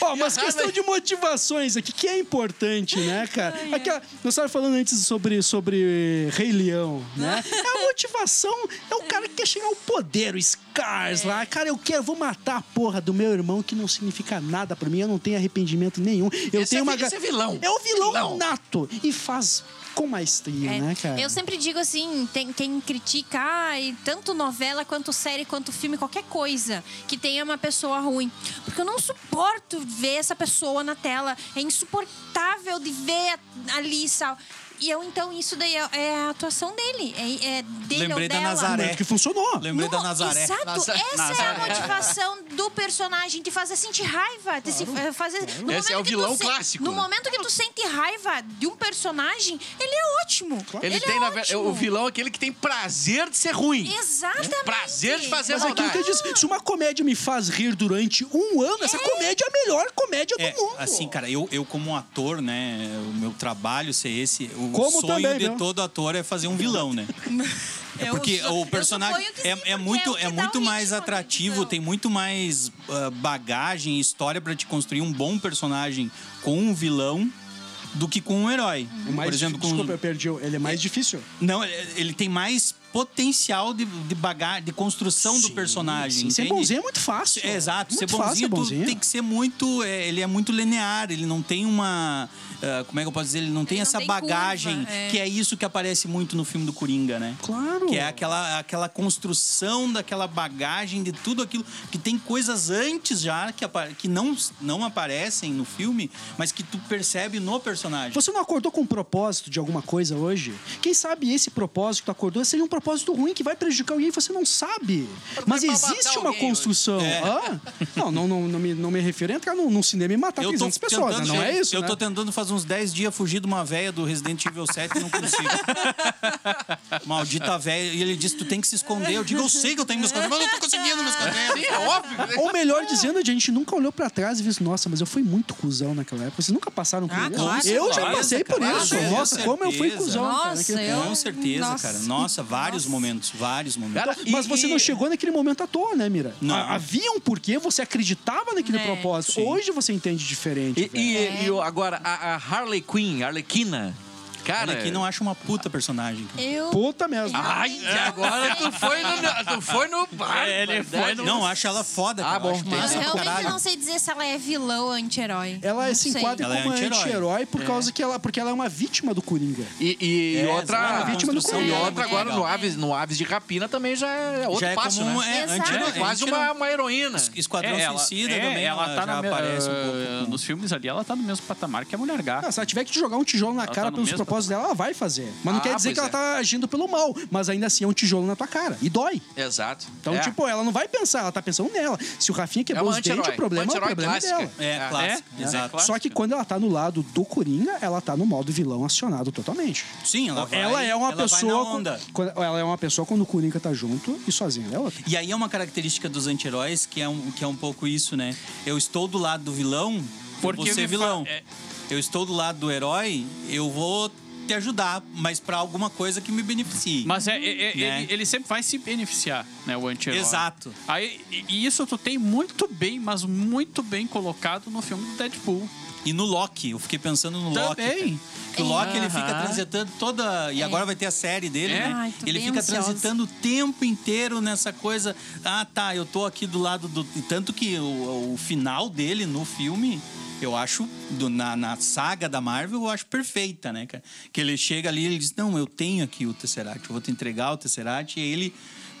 Ó, mas questão de motivações aqui, que é importante, né, cara? Aquela, nós estávamos falando antes sobre, sobre Rei Leão, né? A motivação é o cara que quer chegar ao poder, o Scars lá. Cara, eu quero, vou matar a porra do meu irmão que não significa nada pra mim, eu não tenho arrependimento nenhum. Eu Esse tenho é uma esse é vilão. É o vilão, Vilão. nato e faz com maestria, É, né, cara? Eu sempre digo assim, tem quem critica ai, tanto novela quanto série quanto filme, qualquer coisa que tenha uma pessoa ruim, porque eu não suporto ver essa pessoa na tela. É insuportável de ver ali, sal. E eu então isso daí é, é a atuação dele, é, é dele Lembrei ou da dela. Nazaré. Mas que funcionou. Lembrei da No- Nazaré. Exato, Naza- essa é Nazaré. a motivação do personagem, de fazer sentir raiva. De se, eh, fazer, no Esse é momento o que vilão tu se- clássico, No né? momento que tu sente raiva de um personagem, ele é ótimo. Ele, é tem, na ver- ótimo. o vilão é aquele que tem prazer de ser ruim. Exatamente. Prazer de fazer Mas aquilo maldade. que eu disse, se uma comédia me faz rir durante um ano, essa comédia é a melhor comédia É, do mundo. assim, cara, eu, eu como ator, né, o meu trabalho ser esse, o Como sonho também, de viu? todo ator é fazer um vilão, né? [LAUGHS] É Eu porque sou- o personagem é, é porque muito, é o é muito o mais ritmo, atrativo, tem muito mais ah, bagagem, história pra te construir um bom personagem com um vilão do que com um herói. É mais Por exemplo, com Desculpa, eu perdi. Ele é mais difícil. não, ele ele tem mais potencial de, de bagagem, de construção do personagem. Sim, ser bonzinho é muito fácil. É, exato, muito ser bonzinho, fácil bonzinho. tem que ser muito. é, ele é muito linear, ele não tem uma. ah, como é que eu posso dizer? Ele não tem Ele não essa tem bagagem, curva, é. que é isso que aparece muito no filme do Coringa, né? Claro. Que é aquela, aquela construção daquela bagagem de tudo aquilo. Que tem coisas antes já que, que não, não aparecem no filme, mas que tu percebe no personagem. Você não acordou com um propósito de alguma coisa hoje? Quem sabe esse propósito que tu acordou seja um propósito ruim que vai prejudicar alguém e você não sabe. Mas existe uma construção. É. Hã? Não, não, não, não, me, não me refiro a entrar num, num cinema e matar 300 pessoas, né? não é isso? Eu né? tô tentando faz uns 10 dias fugir de uma véia do Resident Evil 7 e não consigo. [LAUGHS] Maldita véia. E ele disse: Tu tem que se esconder. Eu digo: Eu sei que eu tenho que me esconder, mas eu não tô conseguindo me esconder. Sim, é óbvio. né? Ou melhor dizendo, a gente nunca olhou pra trás e viu, nossa, mas eu fui muito cuzão naquela época. Vocês nunca passaram por Ah, isso? claro. eu já Certeza, passei por cara. isso. Nossa, como eu fui cuzão. cara, Nossa, naquele- eu- Com certeza, Nossa. cara. Nossa, vários momentos. Vários momentos. Cara, Mas e- você não e- chegou naquele momento à toa, né, Mira? Não. Ha- Havia um porquê, você acreditava naquele É. propósito. Sim. Hoje você entende diferente. E, e- e o- agora, a, a Harley Quinn, a Arlequina, cara... Olha aqui, não acho uma puta personagem. cara. Eu... Puta mesmo. Ai, agora tu foi no... Tu foi no bar, [LAUGHS] Ele foi no- Não, acho ela foda, cara. Ah, bom, Eu acho realmente caralho. não sei dizer se ela é vilã ou anti-herói. Ela Não se sei. enquadra Ela é como anti-herói. anti-herói por causa que ela, porque ela é uma vítima do Coringa. E, e É, outra... a vítima do E Coringa. é outra agora no Aves, no Aves de Rapina também já é outro Já é passo, como né? é, anti- É quase uma, uma heroína. Esquadrão É, ela, Suicida é, também. ela tá aparece um ah, pouco. Nos filmes ali, ela tá no mesmo patamar que a Mulher Gato. Ah, se ela tiver que te jogar um tijolo na cara tá pelos mesmo propósitos dela, ela vai fazer. Mas não Ah, quer dizer que ela é. tá agindo pelo mal. Mas ainda assim é um tijolo na tua cara. E dói. Exato. Então, É. tipo, ela não vai pensar, ela tá pensando nela. Se o Rafinha quebrou uma os dentes, anti-herói. o problema é o problema clássica. dela. É, clássico. É? Exato. Clássico. Só que quando ela tá no lado do Coringa, ela tá no modo vilão acionado totalmente. Sim, ela vai. ela é uma ela vai pessoa. na onda. Quando, ela é uma pessoa quando o Coringa tá junto e sozinha ela é outra. E aí é uma característica dos anti-heróis que, é um, que é um pouco isso, né? Eu estou do lado do vilão, Porque me vilão. é- Eu estou do lado do herói, eu vou te ajudar, mas pra alguma coisa que me beneficie. Mas é, é- é- Né? ele, ele sempre vai se beneficiar, né? O anti-herói. Exato. Aí, e- isso tu tem muito bem, mas muito bem colocado no filme do Deadpool. E no Loki, eu fiquei pensando no Loki. Também. cara. Que o Loki ele fica transitando toda. E agora vai ter a série dele, É? né? Ai, ele fica ansiosa. transitando o tempo inteiro nessa coisa. Ah, tá, eu tô aqui do lado do. e Tanto que o, o final dele no filme. Eu acho, do- na, na saga da Marvel, eu acho perfeita, né, cara? Que ele chega ali e ele diz: Não, eu tenho aqui o Tesseract, eu vou te entregar o Tesseract. E ele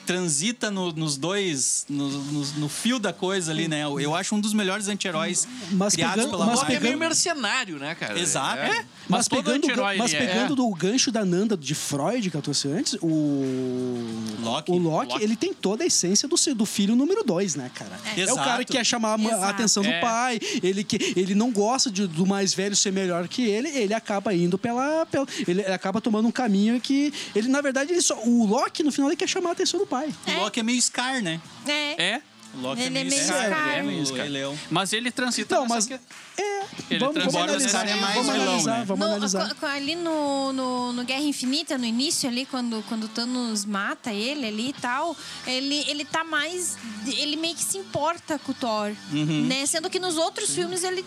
transita no- nos dois, no, no- no fio da coisa ali, né? Eu, eu acho um dos melhores anti-heróis Mas criados pegando- pela mas O Loki é Marvel. meio mercenário, né, cara? Exato. É. É. Mas, Mas todo pegando, anti-herói, mas é- pegando do gancho da Nanda de Freud, que eu trouxe antes, o Loki. o Loki, Loki. ele tem toda a essência do, do filho número dois, né, cara? É, o Exato. cara que quer chamar a ma- a Exato. atenção do É. pai, ele, que, ele não gosta de- do mais velho ser melhor que ele, ele acaba indo pela, pela- Ele acaba tomando um caminho que. Ele, na verdade, ele só, o Loki, no final, ele quer chamar a atenção do pai. O Loki é meio Scar, né? É. É, O Loki Ele é meio Scar. Scar. É meio Scar. Rei Leão. mas ele transita Não, nessa mas. que- É. Ele vamos, vamos analisar. é mais vamos vilão, analisar, né? vamos No- analisar. ali no, no, no Guerra Infinita, no início ali, quando, quando o Thanos mata ele ali e tal, ele, ele tá mais. Ele meio que se importa com o Thor. Né? Sendo que nos outros filmes ele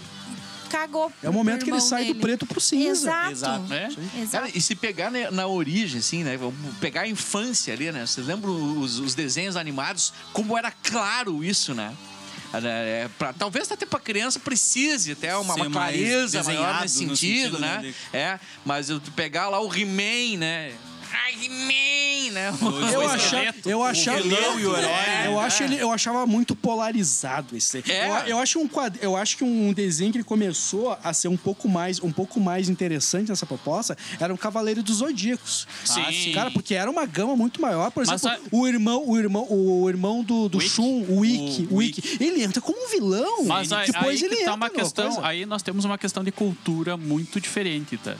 cagou. É o momento que ele sai do dele. preto pro cinza. Exato. Exato. É. Exato. Cara, e se pegar né, na origem, assim, né? Pegar a infância ali, né? Vocês lembram os, os desenhos animados? Como era claro isso, né? É, pra- talvez até pra criança precise até uma, uma clareza maior nesse no sentido, sentido, né? né, É, mas eu pegar lá o He-Man, né? Ai, He-Man, né? Eu, acha, eu achava. vilão e o herói, É, eu, acho ele, eu achava muito polarizado esse. É. Eu, eu acho um quadro, eu acho que um desenho que ele começou a ser um pouco mais, um pouco mais interessante nessa proposta era o Cavaleiro dos Zodíacos. Sim. sim. Cara, porque era uma gama muito maior. Por Mas exemplo, a- o irmão, o irmão, o irmão do, do Wick. Shun, o Wick, O o Wick, ele entra como um vilão. Mas aí, depois aí ele que entra tá uma questão, coisa. aí nós temos uma questão de cultura muito diferente, tá?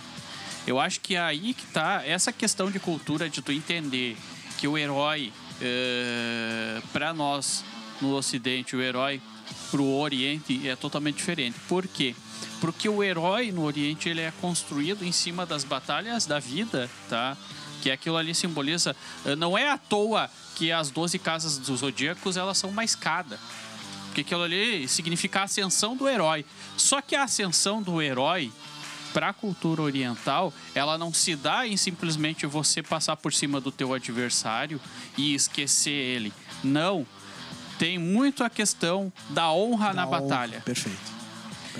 Eu acho que aí que tá essa questão de cultura de tu entender que o herói eh, para nós no Ocidente, o herói pro Oriente é totalmente diferente. Por quê? Porque o herói no Oriente ele é construído em cima das batalhas da vida, tá? Que aquilo ali simboliza. eh, Não é à toa que as 12 casas dos zodíacos elas são uma escada. Porque aquilo ali significa a ascensão do herói. Só que a ascensão do herói para a cultura oriental, ela não se dá em simplesmente você passar por cima do teu adversário e esquecer ele. Não. Tem muito a questão da honra na Da honra. batalha. Perfeito.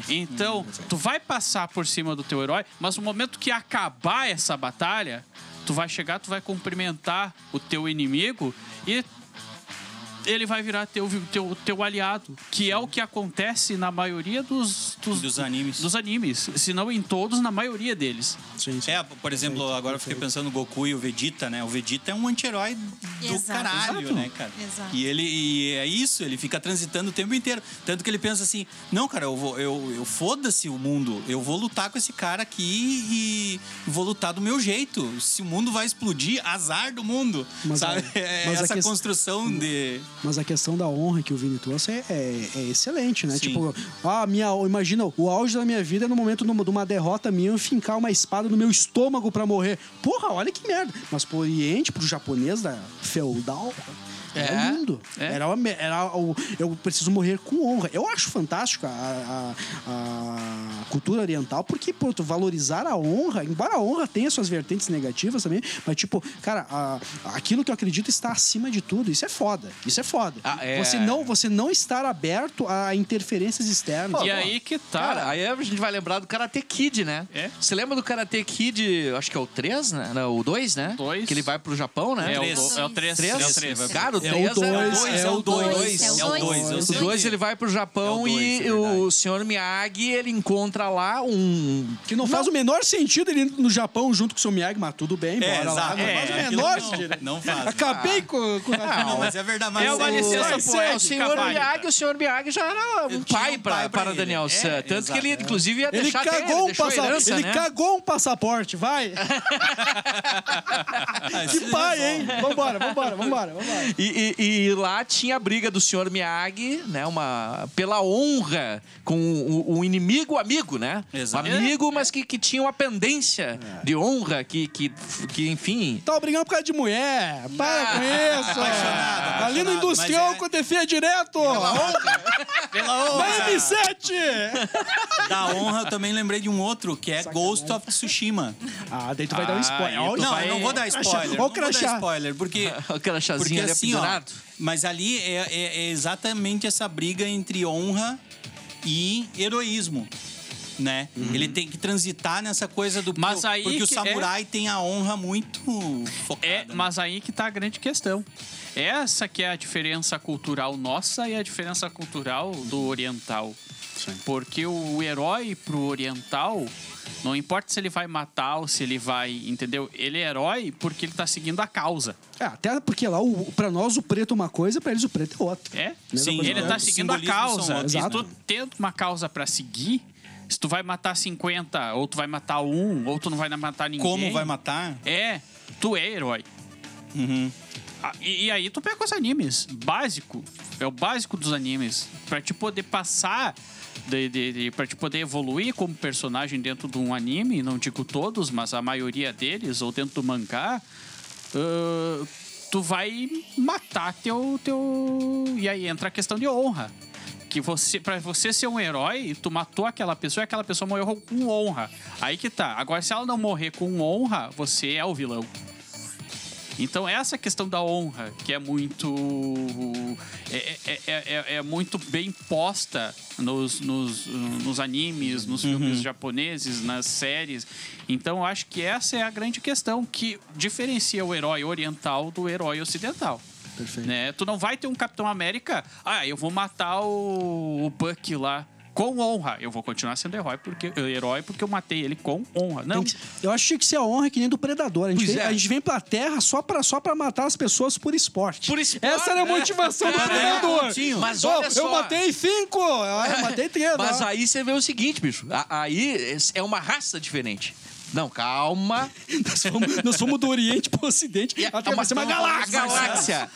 Então, tu vai passar por cima do teu herói, mas no momento que acabar essa batalha, tu vai chegar, tu vai cumprimentar o teu inimigo e ele vai virar teu, teu, teu aliado, que é o que acontece na maioria dos, dos, Dos animes. dos animes, se não em todos, na maioria deles. Sim, sim. É, por exemplo, agora eu fiquei pensando no Goku e o Vegeta, né? O Vegeta é um anti-herói do Exato. caralho, Exato. né, cara? Exato. E ele e é isso, ele fica transitando o tempo inteiro. Tanto que ele pensa assim: não, cara, eu vou, eu, eu foda-se o mundo, eu vou lutar com esse cara aqui e vou lutar do meu jeito. Se o mundo vai explodir, azar do mundo. Mas sabe? É mas a essa ques- construção de. Mas a questão da honra que o Vini trouxe é, é- é excelente, né? Sim. Tipo, ah, minha, imagina, o auge da minha vida é no momento de uma derrota minha eu fincar uma espada no meu estômago pra morrer. Porra, olha que merda. Mas pro Oriente, pro japonês da feudal. Era É, lindo. é. Era, uma- era o, eu preciso morrer com honra. Eu acho fantástico a, a- a cultura oriental, porque, pô, tu valorizar a honra, embora a honra tenha suas vertentes negativas também, mas, tipo, cara, a- aquilo que eu acredito está acima de tudo. Isso é foda. Isso é foda. Ah, é. Você, não, você não estar aberto a interferências externas. e aí que tá. Cara, aí a gente vai lembrar do Karate Kid, né? É. Você lembra do Karate Kid, acho que é o 3, né? Não, o 2, né? Dois. Que ele vai pro Japão, né? é, o, Três. do- é o 3. Três? É o 3. Cara, o É 3 o dois, é, é o dois. É o É o dois. dois, É eu O sei. 2 ele vai pro Japão É o dois, e é o senhor Miyagi ele encontra lá um. Que não, faz o menor sentido ele indo no Japão junto com o seu Miyagi, mas tudo bem, É, bora lá. exato. Não É, faz o menor não- sentido. não faz. Acabei com, [LAUGHS] com Não, mas é verdade. Mas É uma o- licença poética, o senhor. Miyagi, o senhor Miyagi já era um pai para. Daniel É, San. Tanto que ele, é. inclusive, ia Ele deixar até- um Ele né? cagou um passaporte, vai. Ah, [LAUGHS] Que pai, resolve. hein? Vambora, vambora, vambora, vambora. E, e- e lá tinha a briga do senhor Miyagi, né? Uma, pela honra com o, o inimigo amigo, né? Exato. Um amigo, mas que, que tinha uma pendência de honra, que, que, que enfim. Tá brigando por causa de mulher. Para com isso. apaixonado, Ali no apaixonado, industrial é- com defia direto. Pela honra. Vai, M7! Da honra, eu também lembrei de um outro, que é Ghost of Tsushima. Ah, daí tu vai dar um spoiler. Ah, o- Não, vai- eu não vou dar spoiler. Olha o Não vou crachá. dar spoiler, porque... [LAUGHS] Aquela chazinha Porque ali assim, pendurado. mas ali é, é- é exatamente essa briga entre honra e heroísmo. né? Ele tem que transitar nessa coisa do Mas porque, aí porque o samurai tem a honra muito focada. É, né? mas aí que tá a grande questão. Essa que é a diferença cultural nossa e a diferença cultural do oriental. Porque o herói pro oriental, não importa se ele vai matar ou se ele vai, entendeu? Ele é herói porque ele tá seguindo a causa. É, até porque lá, o, pra nós, o preto é uma coisa, pra eles o preto é outra. É? Mesma Sim, ele tá seguindo a causa. Se tu tendo uma causa pra seguir, se tu vai matar 50, ou tu vai matar um, ou tu não vai matar ninguém. Como vai matar? É, tu é herói. Uhum. Ah, E, e aí tu pega os animes. Básico. É o básico dos animes. Pra te poder passar. De, de, de, pra te poder evoluir como personagem dentro de um anime, não digo todos, mas a maioria deles, ou dentro do mangá, ah, tu vai matar teu, teu. E aí entra a questão de honra. Que você, pra você ser um herói, tu matou aquela pessoa e aquela pessoa morreu com honra. Aí que tá. Agora, se ela não morrer com honra, você é o vilão. Então essa questão da honra, que é muito é, é, é, é- é muito bem posta nos, nos, nos animes, nos filmes japoneses, nas séries. Então eu acho que essa é a grande questão que diferencia o herói oriental do herói ocidental. Perfeito. Né? Tu não vai ter um Capitão América, ah, eu vou matar o, o Buck lá. Com honra. Eu vou continuar sendo herói porque, herói porque eu matei ele com honra. Não. Que- eu acho que tinha que ser a honra que nem do predador. A gente, vem, é. a gente vem pra terra só pra, só pra matar as pessoas por esporte. Por esporte, Essa era a né? motivação do É, predador. pontinho. Mas Oh, olha Eu só. matei cinco! Ah, Eu matei três. Mas ah. aí você vê o seguinte, bicho. Aí é uma raça diferente. Não, calma. Nós fomos, nós fomos do Oriente pro Ocidente. É até uma, uma A galáxia. galáxia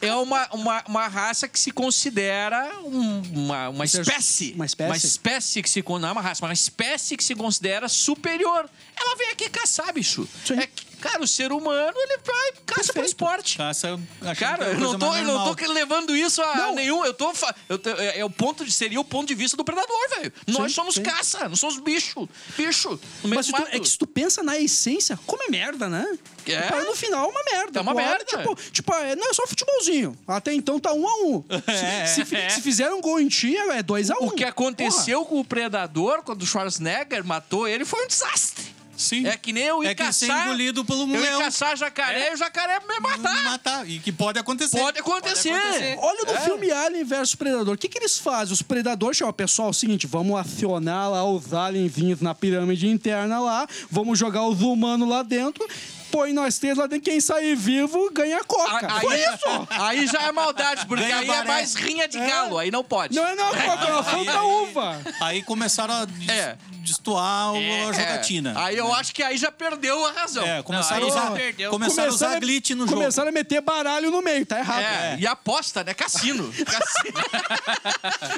é uma, uma, uma raça que se considera um- uma, uma espécie. uma espécie? Uma espécie que se não é uma raça, mas uma espécie que se considera superior. Ela vem aqui caçar, bicho. Sim. É que, cara, o ser humano, ele vai caça Perfeito. esporte. Caça, Cara, é a eu não tô, eu não tô levando isso a Não. nenhum. Eu tô. Eu é, é o ponto de, seria o ponto de vista do predador, velho. Nós somos sim. caça, não somos bicho. Bicho. Mas tu, é que se tu pensa na essência, como é merda, né? É. Para no final é uma merda. É uma merda. Tipo, tipo, é, não é só futebolzinho. Até então tá um a um. [LAUGHS] Se, se, fi- se fizeram um gol em ti, é dois a um. O que aconteceu com o Predador quando o Schwarzenegger matou ele foi um desastre. Sim. É que nem eu ir É que ser caçar. engolido pelo eu ir leão. caçar jacaré e o jacaré me matar. Matar. E que pode acontecer. Pode acontecer. acontecer. Olha no É. filme Alien vs Predador. O que, que eles fazem? Os predadores chamam, pessoal, é o seguinte, vamos acionar lá os alienzinhos na pirâmide interna lá, vamos jogar os humanos lá dentro, põe nós três lá dentro, quem sair vivo ganha a coca. Aí, Foi isso! aí já é maldade, porque Ganha aí é baré. mais rinha de galo, aí não pode. Não é não, coca, é uma fruta uva. Aí começaram a des- É. destoar É, a É, jogatina. Aí eu acho que aí já perdeu a razão. É, começaram, aí a usar, perdeu. começaram a usar glitch no jogo. Começaram a meter baralho no meio, tá errado. É, e aposta, né? Cassino. [LAUGHS] Cassino.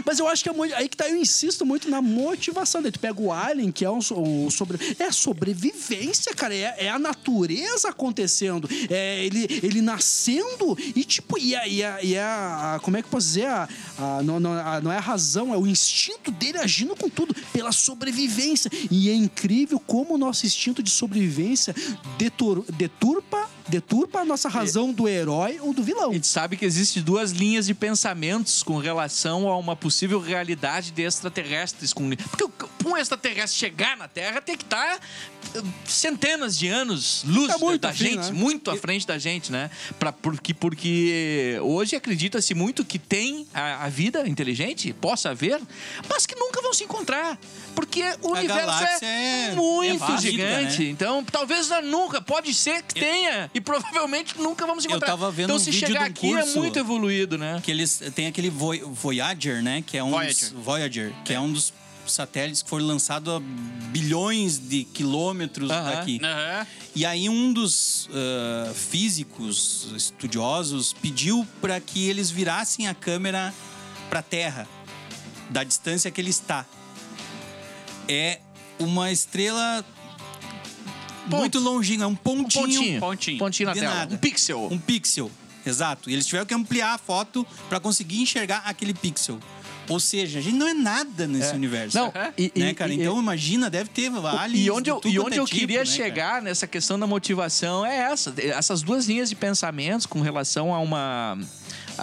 Mas eu acho que é muito, aí que tá, eu insisto muito na motivação dele. Tu pega o Alien, que é um, o sobre, é a sobrevivência, cara. É, é a natureza acontecendo. É ele, ele nascendo e, tipo, e a, e a, e a- como é que eu posso dizer? A, a- não, não, a- não é a razão, é o instinto dele agindo com tudo, pela sobrevivência. E é incrível como o nosso instinto de sobrevivência detur- deturpa, deturpa a nossa razão do herói ou do vilão. A gente sabe que existem duas linhas de pensamentos com relação a uma possível realidade de extraterrestres. Com... Porque para um extraterrestre chegar na Terra tem que estar eh, centenas de anos luz Tá muito da afim, gente, né? muito à frente da gente, né? Pra, porque, porque hoje acredita-se muito que tem a, a vida inteligente, possa haver, mas que nunca vão se encontrar. Porque o A universo é, é- muito é gigante. né? Então, talvez nunca, pode ser que tenha. E provavelmente [LAUGHS] nunca vamos Eu encontrar. tava vendo então, um se vídeo chegar um aqui é muito evoluído, né? que eles tem aquele Voy- Voyager, né? Que é um Voyager. Dos, Voyager, que é. um dos satélites que foram lançados a bilhões de quilômetros Aham. daqui. Aham. E aí um dos ah, físicos estudiosos pediu para que eles virassem a câmera para a Terra, da distância que ele está. É uma estrela muito longínqua, é um pontinho, Pontinho. Pontinho. Pontinho na De tela. nada. Um pixel. um pixel. Exato. E eles tiveram que ampliar a foto para conseguir enxergar aquele pixel. Ou seja, a gente não é nada nesse universo. Não, e- né, e- cara? e- então imagina, deve ter aliens E onde eu, e onde é eu tipo, queria né, cara? chegar nessa questão da motivação é essa. Essas duas linhas de pensamentos com relação a uma,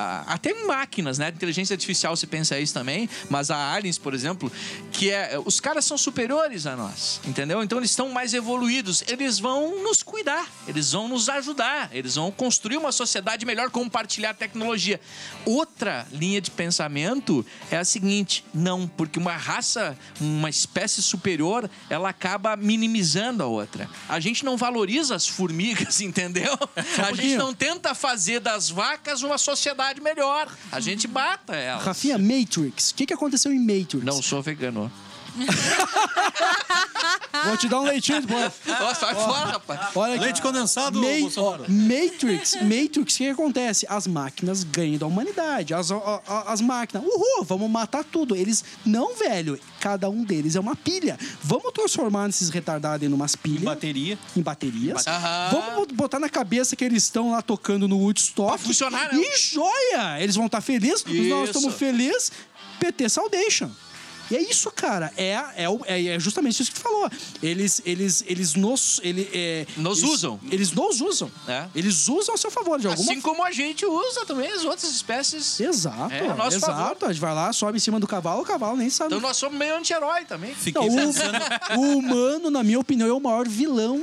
a- até máquinas, né? Inteligência artificial se pensa isso também, mas a Aliens, por exemplo, que é os caras são superiores a nós, entendeu? Então eles estão mais evoluídos, eles vão nos cuidar, eles vão nos ajudar, eles vão construir uma sociedade melhor, compartilhar tecnologia. Outra linha de pensamento é a seguinte: não, porque uma raça, uma espécie superior, ela acaba minimizando a outra. A gente não valoriza as formigas, [LAUGHS] entendeu? A gente não tenta fazer das vacas uma sociedade melhor. A gente mata elas. Rafinha, Matrix. O que, que aconteceu em Matrix? Não sou vegano. [LAUGHS] Vou te dar um leitinho. Nossa, sai fora, rapaz. Olha aqui. Leite condensado, Ma- Bolsonaro. Matrix, Matrix, o que, que acontece? As máquinas ganham da humanidade. As, a- a- as máquinas, uhul, vamos matar tudo. Eles, não, velho, cada um deles é uma pilha. Vamos transformar esses retardados em umas pilhas. Bateria. Em baterias. Aham. Vamos botar na cabeça que eles estão lá tocando no Woodstock. Pra funcionar, né? E joia! Eles vão estar felizes, nós Isso. estamos felizes. PT Saudation. E é isso, cara. É, é, é, é justamente isso que tu falou. Eles, eles, eles nos. Ele, é, Nos eles- usam. Eles nos usam. É. Eles usam a seu favor, de alguma Assim como a gente usa também as outras espécies. Exato, É, a nosso exato. favor. A gente vai lá, sobe em cima do cavalo, o cavalo nem sabe. Então nós somos meio anti-herói também. Fiquei Não, pensando. o, o humano, na minha opinião, é o maior vilão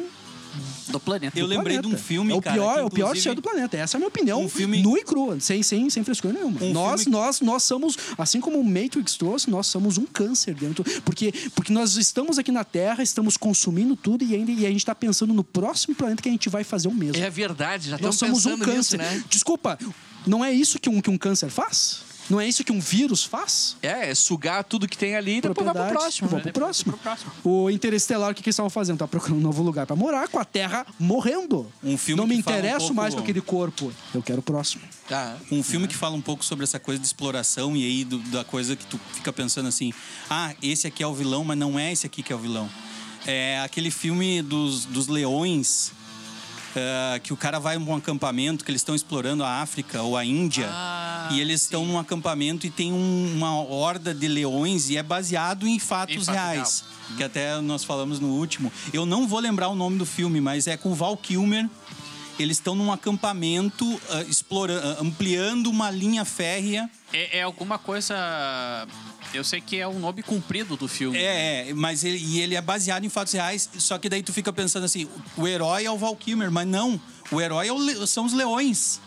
Do planeta. Eu do lembrei planeta. de um filme, é o cara, pior, que é o pior do planeta. Essa é a minha opinião. Um filme- Nu e crua, sem, sem, sem frescura nenhuma. Um nós, filme- nós, nós somos, assim como o Matrix trouxe, nós somos um câncer dentro. Porque, porque nós estamos aqui na Terra, estamos consumindo tudo e ainda e a gente está pensando no próximo planeta que a gente vai fazer o mesmo. É verdade, já nós estamos somos um pensando câncer. nisso, né? Desculpa, não é isso que um, que um câncer faz? Não é isso que um vírus faz? É, é sugar tudo que tem ali e depois vai pro próximo. Vamos né? pro próximo. O Interestelar, o que, que eles estavam fazendo? Tá procurando um novo lugar pra morar, com a Terra morrendo. Um filme Não me fala um interesso pouco- mais com aquele corpo. Eu quero o próximo. Tá. Um filme que fala um pouco sobre essa coisa de exploração e aí do- da coisa que tu fica pensando assim: ah, esse aqui é o vilão, mas não é esse aqui que é o vilão. É aquele filme dos, dos leões. é, que o cara vai num acampamento que eles estão explorando a África ou a Índia Ah, e eles estão num acampamento e tem um- uma horda de leões e é baseado em fatos fato reais que até nós falamos no último eu não vou lembrar o nome do filme mas é com o Val Kilmer eles estão num acampamento ah, explora- ah, ampliando uma linha férrea. É, é alguma coisa. Eu sei que é um nome comprido do filme. É, é, mas ele, e ele é baseado em fatos reais. Só que daí tu fica pensando assim: o herói é o Val Kilmer, mas não. O herói é o são os leões.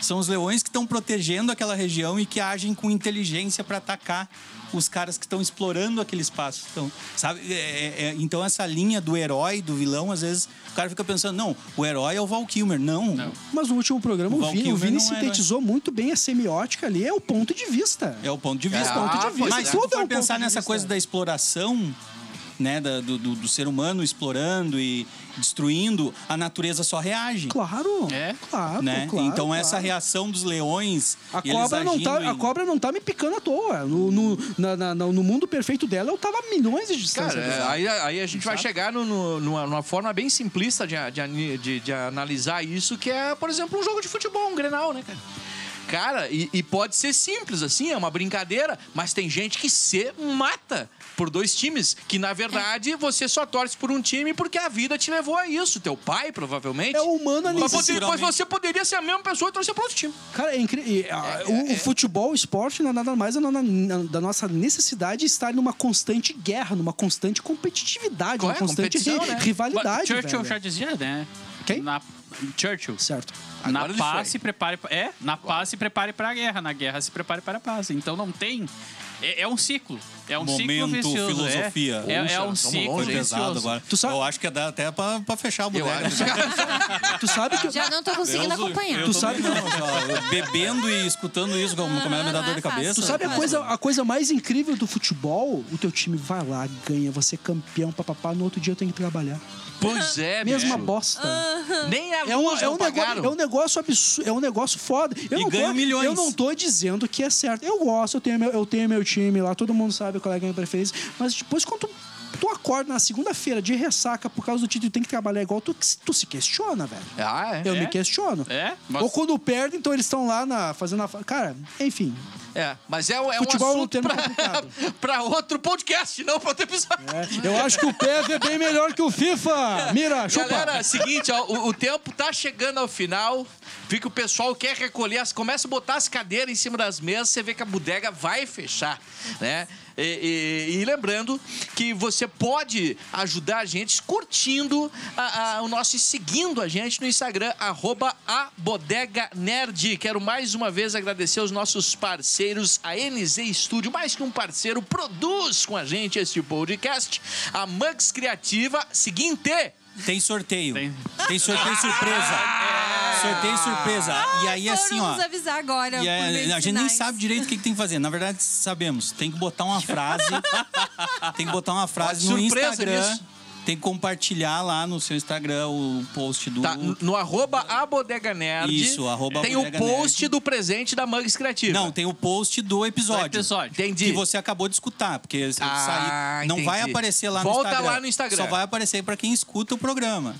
São os leões que estão protegendo aquela região e que agem com inteligência para atacar os caras que estão explorando aquele espaço. Então, sabe? É, é, é, então, essa linha do herói, do vilão, às vezes o cara fica pensando: não, o herói é o Val Kilmer. Não. Não. Mas no último programa, O o Vini, o Vini não é sintetizou muito bem a semiótica ali, é o ponto de vista. É o ponto de vista. É, ponto de vista. Mas se Tudo tu é um for pensar ponto de nessa vista. coisa da exploração, né, da- do, do- do ser humano explorando e destruindo, a natureza só reage. Claro, É? claro, né? claro. então essa claro. reação dos leões, A cobra, não tá, agindo a em- cobra não tá me picando à toa. No, no, na- na- no mundo perfeito dela, eu tava a milhões de distância. Cara, é, aí, aí a gente vai chegar no- no- numa, numa forma bem simplista de, de, de- de analisar isso, que é, por exemplo, um jogo de futebol, um Grenal, né, cara? Cara, e, e pode ser simples assim, é uma brincadeira, mas tem gente que se mata por dois times, que na verdade você só torce por um time porque a vida te levou a isso. Teu pai, provavelmente. É humano a Mas, você, necessidade. mas você poderia ser a mesma pessoa e torcer para outro time. Cara, é incrível. o, o futebol, o esporte, não é nada mais na- na- na- da nossa necessidade de estar numa constante guerra, numa constante competitividade, Qual uma é? constante ri- né? rivalidade. Churchill velho. já dizia, né? Quem? Na, Churchill. Certo. na Agora ele paz foi. se prepare é na paz se prepare para a guerra na guerra se prepare para a paz então não tem é, é um ciclo é um ciclo Momento vicioso filosofia. é, é, é um ciclo longe, pesado agora. Tu sabe- Eu acho que dá até pra, pra fechar a Eu bodega. acho. Tu sabe que. Já não tô conseguindo Eu- acompanhar. Tu sabe- não, bebendo e escutando isso, como, como é me dor é de cabeça. Tu sabe a coisa, a coisa mais incrível do futebol? O teu time vai lá, ganha, você é campeão, papapá, no outro dia eu tenho que trabalhar. Pois é, [LAUGHS] Mesma bicho. bosta. Nem a É um, luz é, um negócio, é um negócio absurdo, é um negócio foda. Eu E não ganha tô, milhões. Eu não tô dizendo que é certo. Eu gosto, eu tenho, meu, eu tenho meu time lá, todo mundo sabe qual é a minha preferência. Mas depois, quando tu, acorda na segunda-feira de ressaca por causa do título e tem que trabalhar igual, tu, tu se questiona, velho. Ah, é? Eu É? me questiono. É? Mas- Ou quando perde, então eles estão lá na, fazendo a. Cara, enfim. É, mas é, é Futebol é um um assunto pra, complicado. [LAUGHS] pra outro podcast, não pra outro episódio. É, eu acho que o PES é bem melhor que o FIFA. Mira, [LAUGHS] chupa. Galera, seguinte, ó, o, o tempo tá chegando ao final. Vi que o pessoal quer recolher, as, começa a botar as cadeiras em cima das mesas, você vê que a bodega vai fechar, né? E, e- e lembrando que você pode ajudar a gente curtindo a- a- o nosso e seguindo a gente no Instagram, arroba a Bodega Nerd. Quero mais uma vez agradecer aos nossos parceiros, a NZ Studio, mais que um parceiro, produz com a gente este podcast. A Mugs Criativa, seguinte. Tem sorteio. Tem. Tem, sorteio surpresa. [LAUGHS] Sorteio surpresa. e aí, assim, ó. nos avisar agora. E aí, de a gente nem sabe direito o que, que tem que fazer. Na verdade, sabemos. Tem que botar uma frase. [LAUGHS] tem que botar uma frase no Surpresa Instagram. nisso. Tem que compartilhar lá no seu Instagram o post do. Tá, no arroba a Bodega Nerd. Isso, arroba Tem o post Nerd. do presente da Mugs Criativa. Não, tem o post do episódio. Do episódio. Entendi. Que você acabou de escutar, porque se Ah, sair, não vai entendi. aparecer lá Volta no Instagram. lá no Instagram. Só vai aparecer pra quem escuta o programa.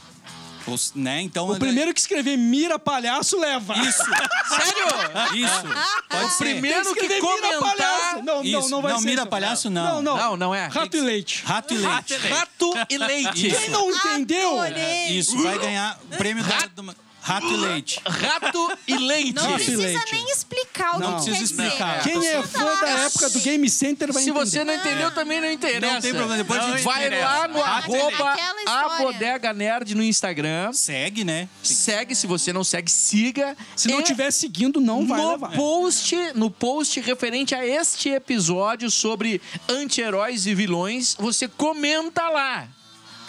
Os- né? Então, O primeiro que escrever mira palhaço leva. Isso, Sério? isso. Pode O ser. primeiro que Escrever mira comentar... palhaço. Não, Isso. não, não vai Não, ser. mira isso. palhaço, não. Não, não. Não, não é. Rato e leite. Rato e leite. Rato e leite. Quem não entendeu? Adorei. Isso, vai ganhar o prêmio da, do- Rato e leite. Rato e leite. Não Rato e precisa leite. nem explicar o Não que precisa quer dizer. explicar. Quem é fã da época do Game Center vai Se entender. você não entendeu, também não interessa. Não tem problema, depois a gente Vai interessa. lá no Rato e arroba Aquela a história. Bodega Nerd no Instagram. Segue, né? Segue, se você não segue, siga. Se não E tiver seguindo, não vai no levar. post, no post referente a este episódio sobre anti-heróis e vilões, você comenta lá.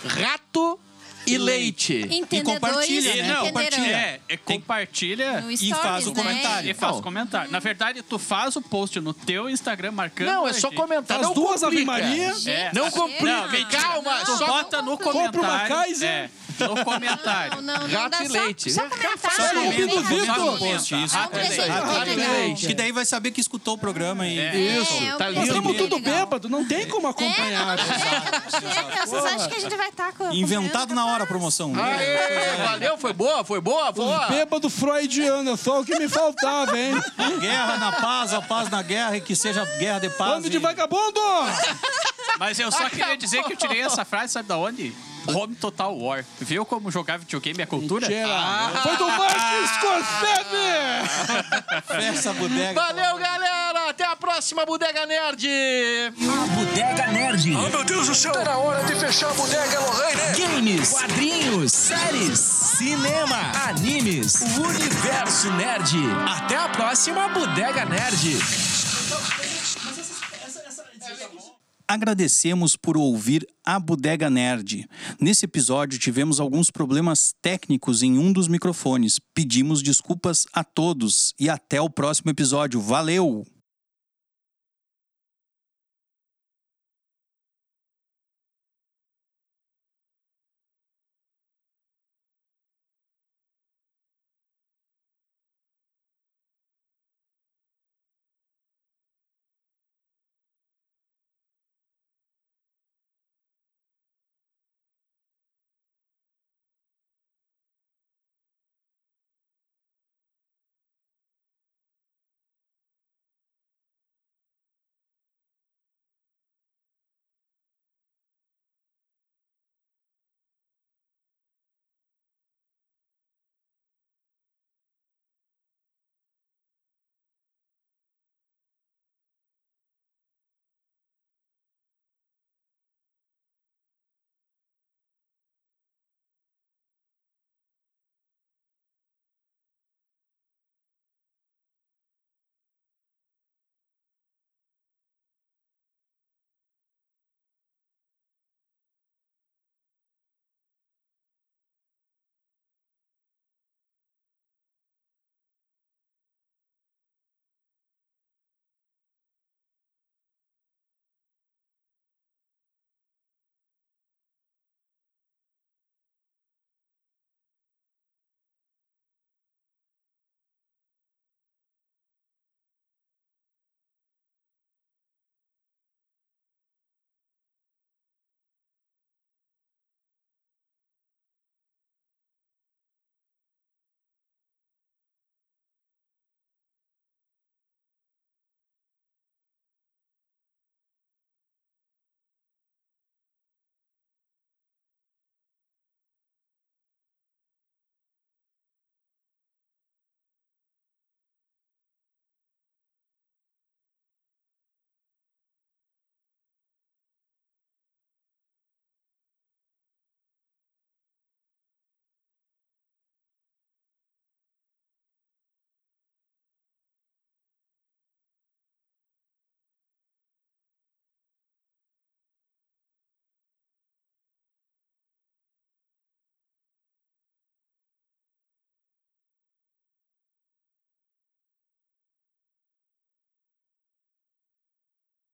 Rato e leite. Entendedores compartilha, né? entenderão. Compartilha. É, é compartilha No E faz o né? comentário. e faz Não. comentário. Na verdade, tu faz o post no teu Instagram marcando. Não, é a só gente. comentar. As não duas Ave complica. Maria. É. Não complica. Não, mentira. Calma, Não, Tu só bota no Compra uma comentário. Kaiser. É, no comentário. Não, não, não Rato e só, leite. Só É, comentar. Só comenta, rapidinho. comenta. Isso. Rato e leite. Que daí vai saber que escutou o programa e. Isso, É, tá lindo. Nós estamos tudo bêbado, não tem como acompanhar. É, vocês acham que a gente vai estar com... Inventado na hora a promoção. Aê, valeu, foi boa, foi boa, boa. Bêbado freudiano, só o que me faltava, hein? Guerra na paz, a paz na guerra e que seja guerra de paz. Bando de vagabundo! Mas eu só queria dizer que eu tirei essa frase, sabe da onde? Home Total War. Viu como jogar videogame é cultura? Mentira. Foi do Martin Scorsese! [LAUGHS] Festa bodega. Valeu, galera. Até a próxima Bodega Nerd. Bodega Nerd. Meu Deus do céu! Tá na hora de fechar a bodega, Lorraine! Games, quadrinhos, séries, cinema, animes, o universo nerd. Até a próxima Bodega Nerd. Agradecemos por ouvir a Bodega Nerd. Nesse episódio tivemos alguns problemas técnicos em um dos microfones. Pedimos desculpas a todos e até o próximo episódio. Valeu!